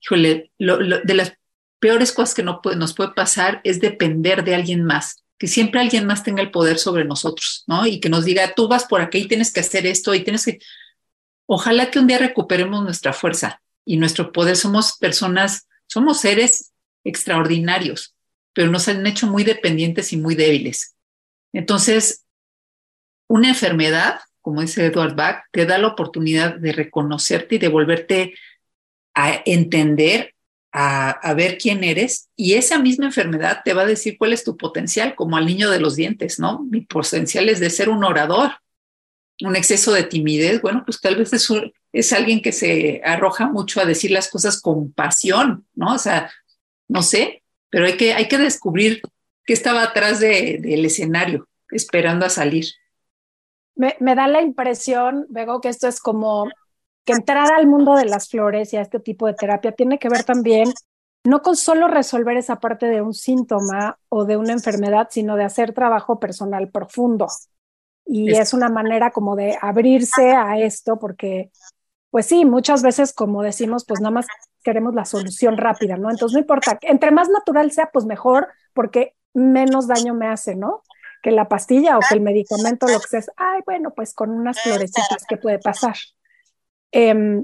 híjole, de las peores cosas que no nos puede pasar es depender de alguien más, que siempre alguien más tenga el poder sobre nosotros, ¿no? Y que nos diga, tú vas por aquí y tienes que hacer esto y tienes que... Ojalá que un día recuperemos nuestra fuerza y nuestro poder. Somos personas, somos seres extraordinarios, pero nos han hecho muy dependientes y muy débiles. Entonces, una enfermedad, como dice Edward Bach, te da la oportunidad de reconocerte y de volverte a entender, a, ver quién eres, y esa misma enfermedad te va a decir cuál es tu potencial, como al niño de los dientes, ¿no? Mi potencial es de ser un orador, un exceso de timidez, bueno, pues tal vez es, es alguien que se arroja mucho a decir las cosas con pasión, ¿no? O sea, no sé, pero hay que, hay que descubrir qué estaba atrás del escenario, esperando a salir. Me, me, da la impresión, veo que esto es como que entrar al mundo de las flores y a este tipo de terapia tiene que ver también no con solo resolver esa parte de un síntoma o de una enfermedad, sino de hacer trabajo personal profundo. Y es una manera como de abrirse a esto, porque, pues sí, muchas veces, como decimos, pues nada más queremos la solución rápida, ¿no? Entonces no importa, entre más natural sea, pues mejor, porque menos daño me hace, ¿no? Que la pastilla o que el medicamento, lo que sea, ay, bueno, pues con unas florecitas, ¿qué puede pasar? Em,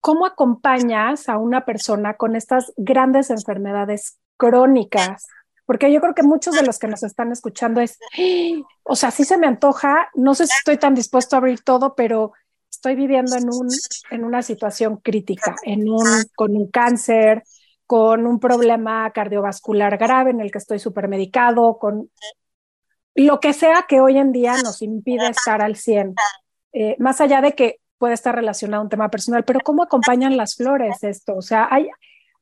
¿Cómo acompañas a una persona con estas grandes enfermedades crónicas porque yo creo que muchos de los que nos están escuchando es, o sea, sí se me antoja, no sé si estoy tan dispuesto a abrir todo, pero estoy viviendo en, un, en una situación crítica, en un, con un cáncer, con un problema cardiovascular grave en el que estoy supermedicado, con lo que sea que hoy en día nos impide estar al 100, eh, más allá de que puede estar relacionado a un tema personal, pero ¿cómo acompañan las flores esto? O sea, hay,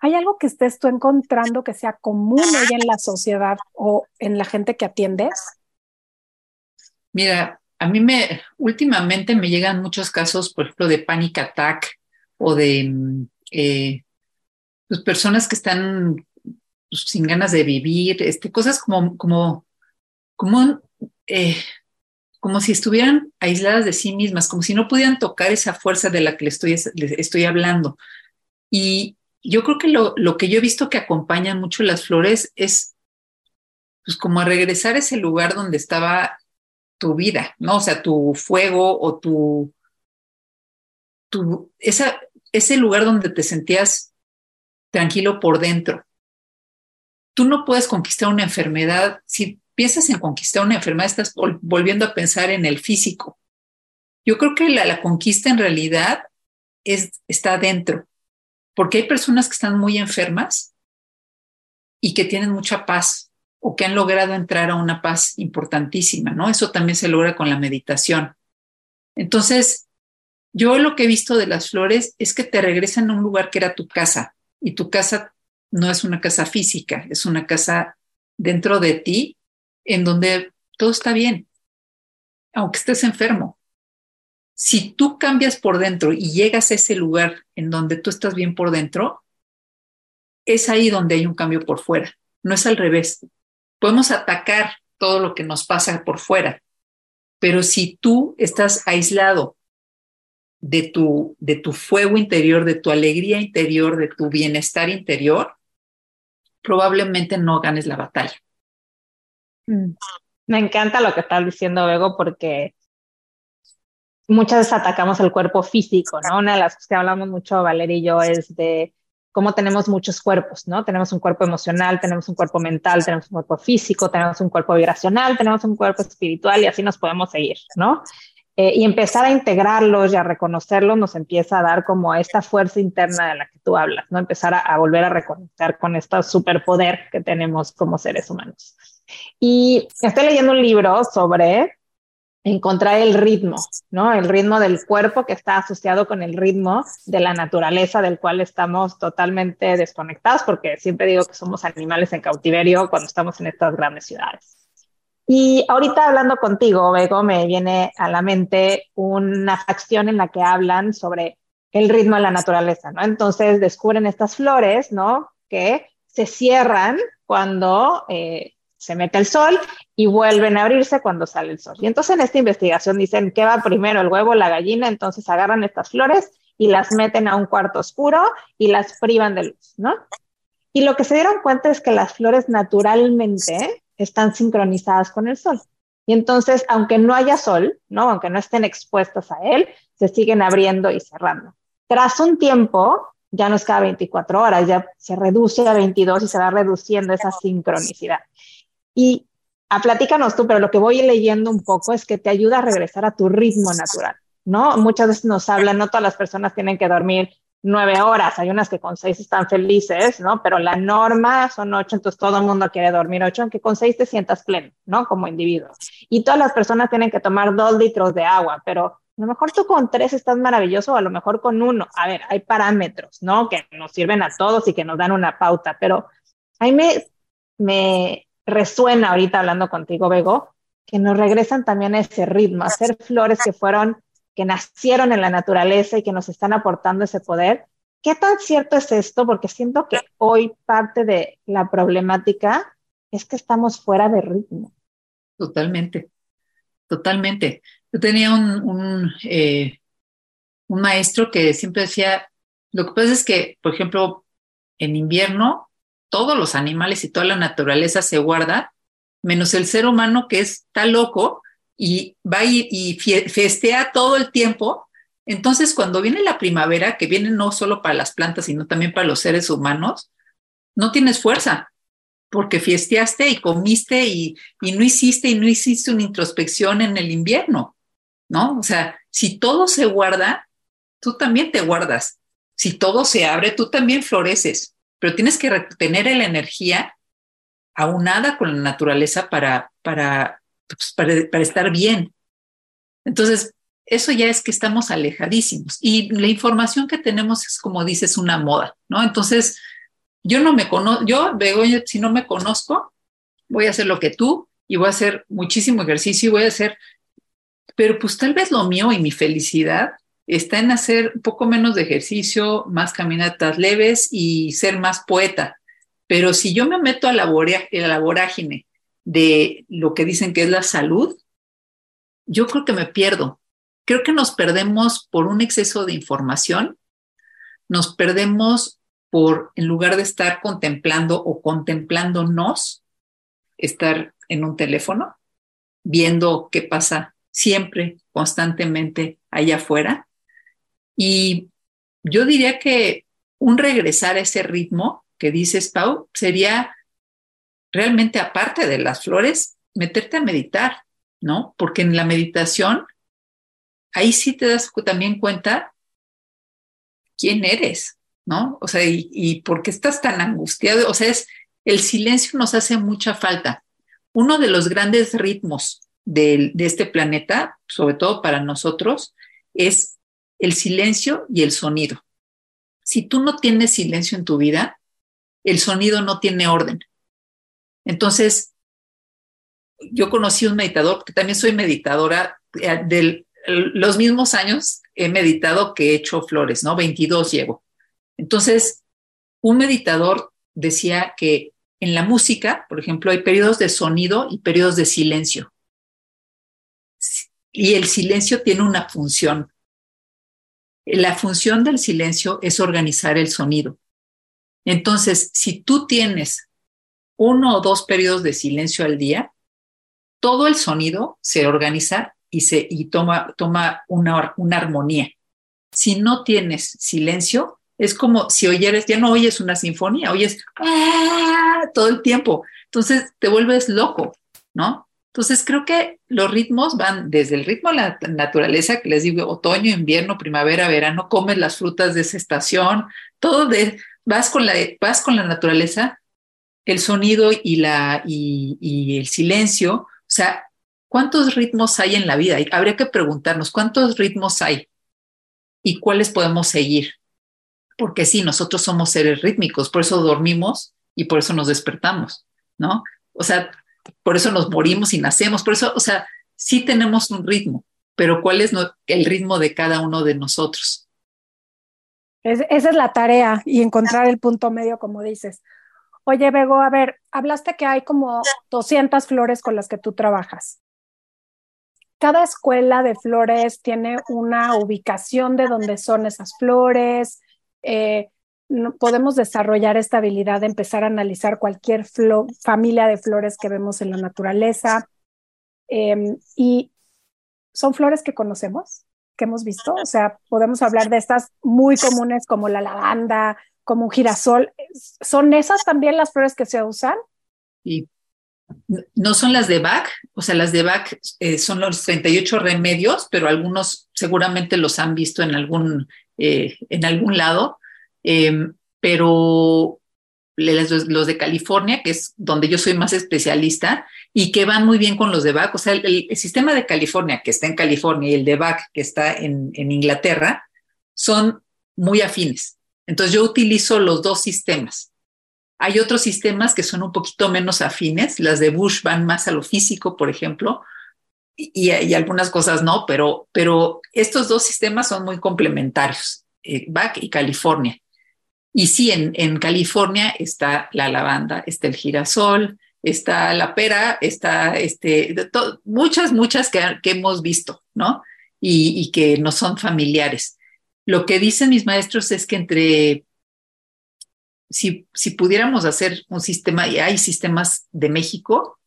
¿hay algo que estés tú encontrando que sea común hoy en la sociedad o en la gente que atiendes? Mira, a mí me, últimamente me llegan muchos casos, por ejemplo, de panic attack o de mm, eh, pues, personas que están pues, sin ganas de vivir, este, cosas como, como como, eh, como si estuvieran aisladas de sí mismas, como si no pudieran tocar esa fuerza de la que les estoy, estoy hablando. Y yo creo que lo, lo, que yo he visto que acompaña mucho las flores es pues como a regresar a ese lugar donde estaba tu vida, ¿no? O sea, tu fuego o tu, tu esa, ese lugar donde te sentías tranquilo por dentro. Tú no puedes conquistar una enfermedad si piensas en conquistar una enfermedad, estás volviendo a pensar en el físico. Yo creo que la, conquista en realidad es, está dentro, porque hay personas que están muy enfermas y que tienen mucha paz o que han logrado entrar a una paz importantísima, ¿no? Eso también se logra con la meditación. Entonces, yo lo que he visto de las flores es que te regresan a un lugar que era tu casa y tu casa no es una casa física, es una casa dentro de ti en donde todo está bien, aunque estés enfermo. Si tú cambias por dentro y llegas a ese lugar en donde tú estás bien por dentro, es ahí donde hay un cambio por fuera, no es al revés. Podemos atacar todo lo que nos pasa por fuera, pero si tú estás aislado de tu, de tu fuego interior, de tu alegría interior, de tu bienestar interior, probablemente no ganes la batalla. Mm. Me encanta lo que estás diciendo, Bego, porque muchas veces atacamos el cuerpo físico, ¿no? Una de las cosas que hablamos mucho, Valeria y yo, es de cómo tenemos muchos cuerpos, ¿no? Tenemos un cuerpo emocional, tenemos un cuerpo mental, tenemos un cuerpo físico, tenemos un cuerpo vibracional, tenemos un cuerpo espiritual y así nos podemos seguir, ¿no? Eh, y empezar a integrarlos y a reconocerlos nos empieza a dar como esta fuerza interna de la que tú hablas, ¿no? Empezar a, volver a reconectar con este superpoder que tenemos como seres humanos. Y estoy leyendo un libro sobre encontrar el ritmo, ¿no? El ritmo del cuerpo que está asociado con el ritmo de la naturaleza del cual estamos totalmente desconectados, porque siempre digo que somos animales en cautiverio cuando estamos en estas grandes ciudades. Y ahorita hablando contigo, Bego, me viene a la mente una facción en la que hablan sobre el ritmo de la naturaleza, ¿no? Entonces descubren estas flores, ¿no? Que se cierran cuando eh, se mete el sol y vuelven a abrirse cuando sale el sol. Y entonces en esta investigación dicen que va primero el huevo, la gallina, entonces agarran estas flores y las meten a un cuarto oscuro y las privan de luz, ¿no? Y lo que se dieron cuenta es que las flores naturalmente están sincronizadas con el sol. Y entonces, aunque no haya sol, ¿no? Aunque no estén expuestas a él, se siguen abriendo y cerrando. Tras un tiempo, ya no es cada 24 horas, ya se reduce a 22 y se va reduciendo esa sincronicidad. Y a platícanos tú, pero lo que voy leyendo un poco es que te ayuda a regresar a tu ritmo natural, ¿no? Muchas veces nos hablan, no todas las personas tienen que dormir nueve horas, hay unas que con seis están felices, ¿no? Pero la norma son ocho, entonces todo el mundo quiere dormir ocho, aunque con seis te sientas pleno, ¿no? Como individuo. Y todas las personas tienen que tomar dos litros de agua, pero a lo mejor tú con tres estás maravilloso, o a lo mejor con uno. A ver, hay parámetros, ¿no? Que nos sirven a todos y que nos dan una pauta, pero ahí me, me resuena ahorita hablando contigo, Bego, que nos regresan también a ese ritmo, a ser flores que fueron, que nacieron en la naturaleza y que nos están aportando ese poder. ¿Qué tan cierto es esto? Porque siento que hoy parte de la problemática es que estamos fuera de ritmo. Totalmente, totalmente. Yo tenía un, un, eh, maestro que siempre decía, lo que pasa es que, por ejemplo, en invierno todos los animales y toda la naturaleza se guarda, menos el ser humano que está loco y va y, festea todo el tiempo. Entonces, cuando viene la primavera, que viene no solo para las plantas, sino también para los seres humanos, no tienes fuerza, porque fiesteaste y comiste y, y no hiciste y no hiciste una introspección en el invierno, ¿no? O sea, si todo se guarda, tú también te guardas. Si todo se abre, tú también floreces, pero tienes que tener la energía aunada con la naturaleza para, para, pues, para, para estar bien. Entonces, eso ya es que estamos alejadísimos y la información que tenemos es como dices una moda, ¿no? Entonces, yo no me conozco, yo, Begoña, si no me conozco, voy a hacer lo que tú y voy a hacer muchísimo ejercicio y voy a hacer, pero pues tal vez lo mío y mi felicidad está en hacer un poco menos de ejercicio, más caminatas leves y ser más poeta. Pero si yo me meto a la, vorágine de lo que dicen que es la salud, yo creo que me pierdo. Creo que nos perdemos por un exceso de información, nos perdemos por, en lugar de estar contemplando o contemplándonos, estar en un teléfono, viendo qué pasa siempre, constantemente allá afuera. Y yo diría que un regresar a ese ritmo que dices, Pau, sería realmente aparte de las flores, meterte a meditar, ¿no? Porque en la meditación, ahí sí te das también cuenta quién eres, ¿no? O sea, y, por qué estás tan angustiado. O sea, es, el silencio nos hace mucha falta. Uno de los grandes ritmos de este planeta, sobre todo para nosotros, es el silencio y el sonido. Si tú no tienes silencio en tu vida, el sonido no tiene orden. Entonces, yo conocí un meditador, que también soy meditadora, eh, de los mismos años he meditado que he hecho flores, ¿no? 22 llevo. Entonces, un meditador decía que en la música, por ejemplo, hay periodos de sonido y periodos de silencio. Y el silencio tiene una función. La función del silencio es organizar el sonido. Entonces, si tú tienes uno o dos periodos de silencio al día, todo el sonido se organiza y, se, y toma, toma una, una armonía. Si no tienes silencio, es como si oyeres, ya no oyes una sinfonía, oyes ¡ah! todo el tiempo. Entonces te vuelves loco, ¿no? Entonces creo que los ritmos van desde el ritmo de la naturaleza, que les digo, otoño, invierno, primavera, verano, comes las frutas de esa estación, todo de, vas con la, vas con la naturaleza, el sonido y, la, y, y el silencio, o sea, ¿cuántos ritmos hay en la vida? Habría que preguntarnos, ¿cuántos ritmos hay? ¿Y cuáles podemos seguir? porque sí, nosotros somos seres rítmicos, por eso dormimos y por eso nos despertamos, ¿no? O sea, por eso nos morimos y nacemos, por eso, o sea, sí tenemos un ritmo, pero ¿cuál es el ritmo de cada uno de nosotros? esa es la tarea y encontrar el punto medio, como dices. Oye, Bego, a ver, hablaste que hay como 200 flores con las que tú trabajas. Cada escuela de flores tiene una ubicación de dónde son esas flores, eh, podemos desarrollar esta habilidad de empezar a analizar cualquier familia de flores que vemos en la naturaleza. Em, y son flores que conocemos, que hemos visto. O sea, podemos hablar de estas muy comunes como la lavanda, como un girasol. ¿Son esas también las flores que se usan? Y no son las de Bach, o sea, las de Bach eh, son los 38 remedios, pero algunos seguramente los han visto en algún eh, en algún lado, em, pero los, de California, que es donde yo soy más especialista, y que van muy bien con los de BAC, o sea, el, sistema de California, que está en California, y el de BAC, que está en, en Inglaterra, son muy afines. Entonces yo utilizo los dos sistemas. Hay otros sistemas que son un poquito menos afines, las de Bush van más a lo físico, por ejemplo, y, algunas cosas no, pero, pero estos dos sistemas son muy complementarios, eh, BAC y California. Y sí, en, en, California está la lavanda, está el girasol, está la pera, está este, muchas, muchas que, hemos visto, ¿no? Y, y, que no son familiares. Lo que dicen mis maestros es que entre, si, si pudiéramos hacer un sistema, y hay sistemas de México,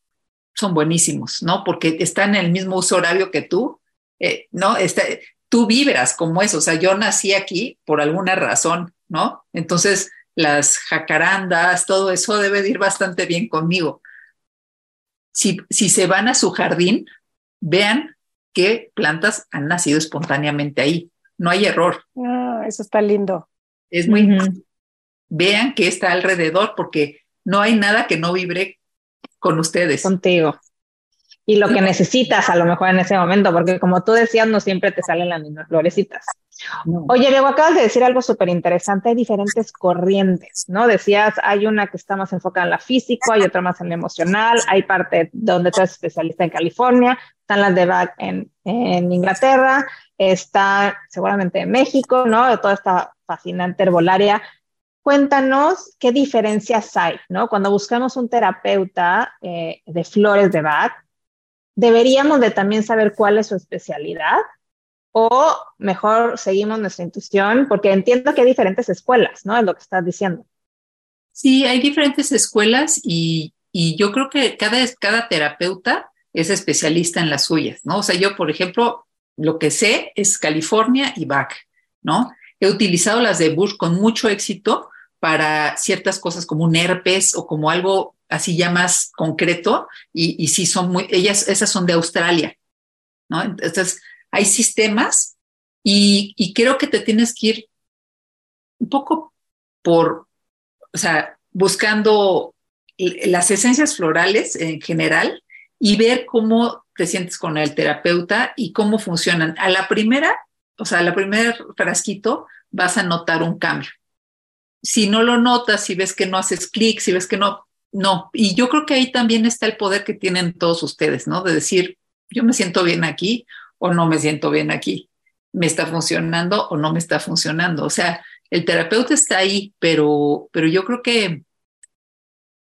son buenísimos, ¿no? Porque están en el mismo uso horario que tú, eh, ¿no? tú vibras como eso, o sea, yo nací aquí por alguna razón, ¿no? Entonces, las jacarandas, todo eso debe de ir bastante bien conmigo. Si, si se van a su jardín, vean qué plantas han nacido espontáneamente ahí. No hay error. Ah, eso está lindo. Es muy... Vean qué está alrededor porque no hay nada que no vibre con ustedes. Contigo y lo que necesitas a lo mejor en ese momento, porque como tú decías, no siempre te salen las mismas florecitas. Oye, luego acabas de decir algo súper interesante, hay diferentes corrientes, ¿no? Decías, hay una que está más enfocada en la físico, hay otra más en la emocional, hay parte donde tú eres especialista en California, están las de Bach en, en Inglaterra, está seguramente en México, ¿no? Toda esta fascinante herbolaria. Cuéntanos qué diferencias hay, ¿no? Cuando buscamos un terapeuta eh, de flores de Bach, deberíamos de también saber cuál es su especialidad o mejor seguimos nuestra intuición, porque entiendo que hay diferentes escuelas, ¿no? Es lo que estás diciendo. Sí, hay diferentes escuelas y, y yo creo que cada, cada terapeuta es especialista en las suyas, ¿no? O sea, yo, por ejemplo, lo que sé es California y Bach, ¿no? He utilizado las de Bush con mucho éxito para ciertas cosas como un herpes o como algo así ya más concreto, y, y sí son muy, ellas, esas son de Australia, ¿no? Entonces, hay sistemas y, creo que te tienes que ir un poco por, o sea, buscando las esencias florales en general y ver cómo te sientes con el terapeuta y cómo funcionan. A la primera, o sea, a la primer frasquito vas a notar un cambio. Si no lo notas, si ves que no haces clic, si ves que no, no, y yo creo que ahí también está el poder que tienen todos ustedes, ¿no? De decir, yo me siento bien aquí o no me siento bien aquí, me está funcionando o no me está funcionando. O sea, el terapeuta está ahí, pero, pero yo creo que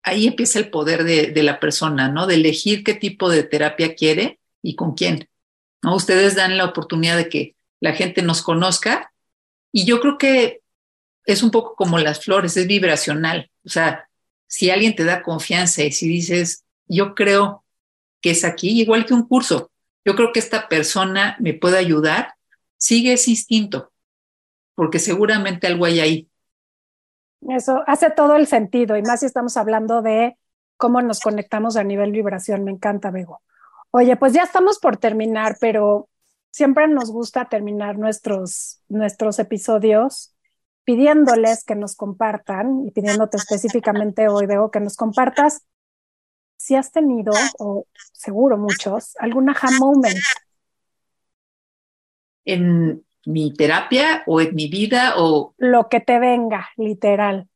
ahí empieza el poder de, de la persona, ¿no? De elegir qué tipo de terapia quiere y con quién. ¿no? Ustedes dan la oportunidad de que la gente nos conozca y yo creo que es un poco como las flores, es vibracional. O sea, si alguien te da confianza y si dices, yo creo que es aquí, igual que un curso, yo creo que esta persona me puede ayudar, sigue ese instinto, porque seguramente algo hay ahí. Eso hace todo el sentido, y más si estamos hablando de cómo nos conectamos a nivel vibración. Me encanta, Bego. Oye, pues ya estamos por terminar, pero siempre nos gusta terminar nuestros, nuestros episodios pidiéndoles que nos compartan y pidiéndote específicamente hoy, veo que nos compartas si has tenido, o seguro muchos, algún aha moment. En mi terapia o en mi vida o... Lo que te venga, literal.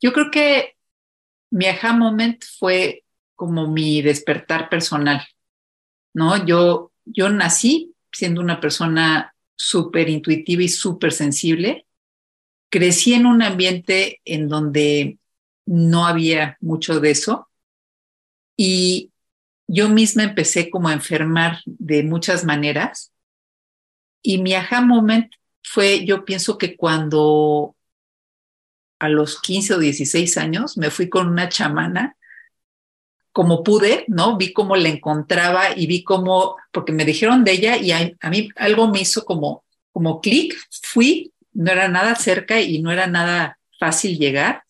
Yo creo que mi aha moment fue como mi despertar personal, ¿no? Yo, yo nací siendo una persona súper intuitiva y súper sensible crecí en un ambiente en donde no había mucho de eso y yo misma empecé como a enfermar de muchas maneras y mi aha moment fue, yo pienso que cuando a los 15 o 16 años me fui con una chamana como pude, ¿no? Vi cómo la encontraba y vi cómo, porque me dijeron de ella y a, a mí algo me hizo como, como clic, fui no era nada cerca y no era nada fácil llegar,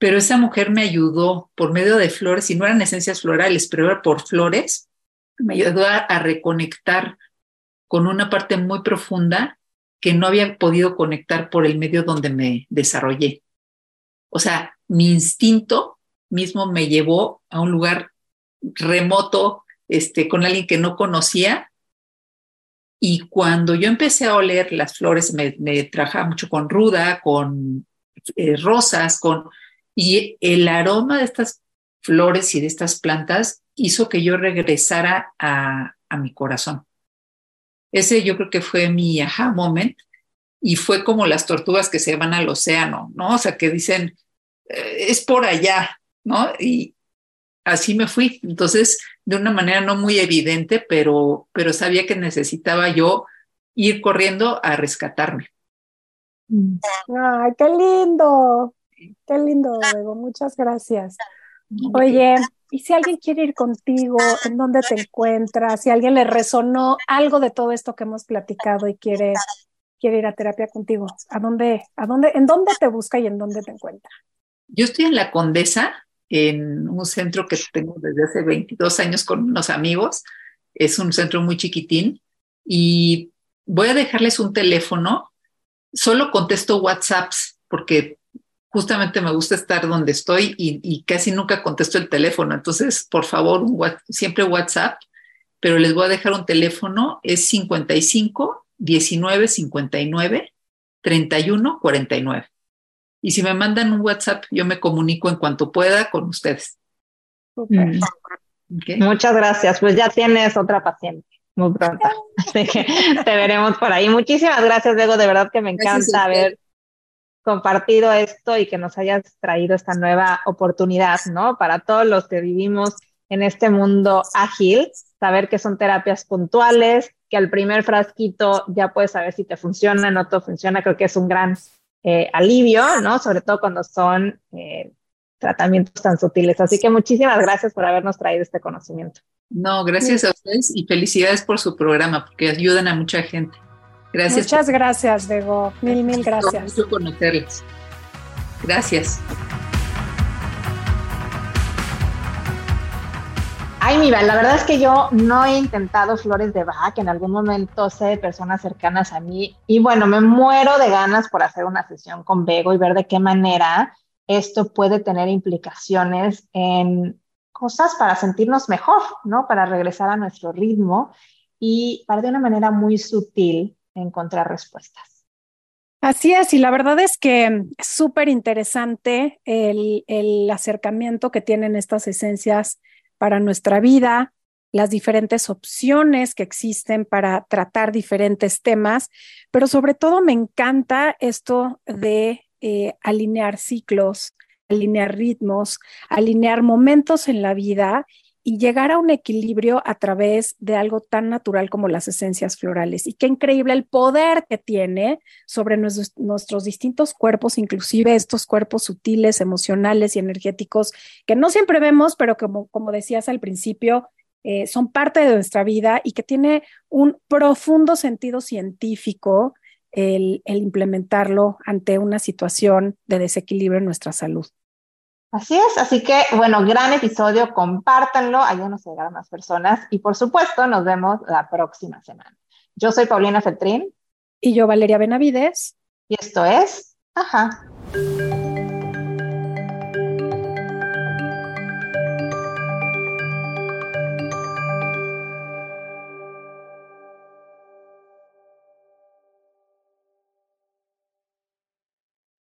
pero esa mujer me ayudó por medio de flores, y no eran esencias florales, pero era por flores, me ayudó a, reconectar con una parte muy profunda que no había podido conectar por el medio donde me desarrollé. O sea, mi instinto mismo me llevó a un lugar remoto, este, con alguien que no conocía, y cuando yo empecé a oler las flores, me, me trabajaba mucho con ruda, con eh, rosas, con... Y el aroma de estas flores y de estas plantas hizo que yo regresara a, a mi corazón. Ese yo creo que fue mi aha moment y fue como las tortugas que se van al océano, ¿no? O sea, que dicen, eh, es por allá, ¿no? Y, así me fui. Entonces, de una manera no muy evidente, pero, pero sabía que necesitaba yo ir corriendo a rescatarme. Ay, qué lindo, qué lindo, Diego. Muchas gracias. Oye, ¿y si alguien quiere ir contigo, en dónde te encuentras? Si alguien le resonó algo de todo esto que hemos platicado y quiere quiere ir a terapia contigo? ¿A dónde, a dónde, en dónde te busca y en dónde te encuentra? Yo estoy en La Condesa, en un centro que tengo desde hace 22 años con unos amigos. Es un centro muy chiquitín y voy a dejarles un teléfono. Solo contesto WhatsApps porque justamente me gusta estar donde estoy y, casi nunca contesto el teléfono. Entonces, por favor, siempre WhatsApp, pero les voy a dejar un teléfono, es 55 19 59 31 49. Y si me mandan un WhatsApp, yo me comunico en cuanto pueda con ustedes. Mm. Muchas gracias. Pues ya tienes otra paciente muy pronto. Así que te veremos por ahí. Muchísimas gracias, Diego. De verdad que me encanta haber compartido esto y que nos hayas traído esta nueva oportunidad, ¿no? Para todos los que vivimos en este mundo ágil, saber que son terapias puntuales, que al primer frasquito ya puedes saber si te funciona, no te funciona, creo que es un gran eh, alivio, ¿no? Sobre todo cuando son eh, tratamientos tan sutiles. Así que muchísimas gracias por habernos traído este conocimiento. No, gracias a ustedes y felicidades por su programa, porque ayudan a mucha gente. Gracias. Muchas gracias, Bego. Mil, mil gracias. Mucho conocerles. Gracias. Ay, mira, la verdad es que yo no he intentado flores de Bach, en algún momento sé de personas cercanas a mí y bueno, me muero de ganas por hacer una sesión con Bego y ver de qué manera esto puede tener implicaciones en cosas para sentirnos mejor, ¿no? Para regresar a nuestro ritmo y para de una manera muy sutil encontrar respuestas. Así es, y la verdad es que es súper interesante el, el acercamiento que tienen estas esencias para nuestra vida, las diferentes opciones que existen para tratar diferentes temas, pero sobre todo me encanta esto de eh, alinear ciclos, alinear ritmos, alinear momentos en la vida y llegar a un equilibrio a través de algo tan natural como las esencias florales. Y qué increíble el poder que tiene sobre nuestros, distintos cuerpos, inclusive estos cuerpos sutiles, emocionales y energéticos que no siempre vemos, pero como, como decías al principio, eh, son parte de nuestra vida y que tiene un profundo sentido científico el implementarlo ante una situación de desequilibrio en nuestra salud. Así es, así que bueno, gran episodio, compártanlo, ayúdenos a llegar a más personas y por supuesto nos vemos la próxima semana. Yo soy Paulina Feltrín. Y yo Valeria Benavides. Y esto es, ajá.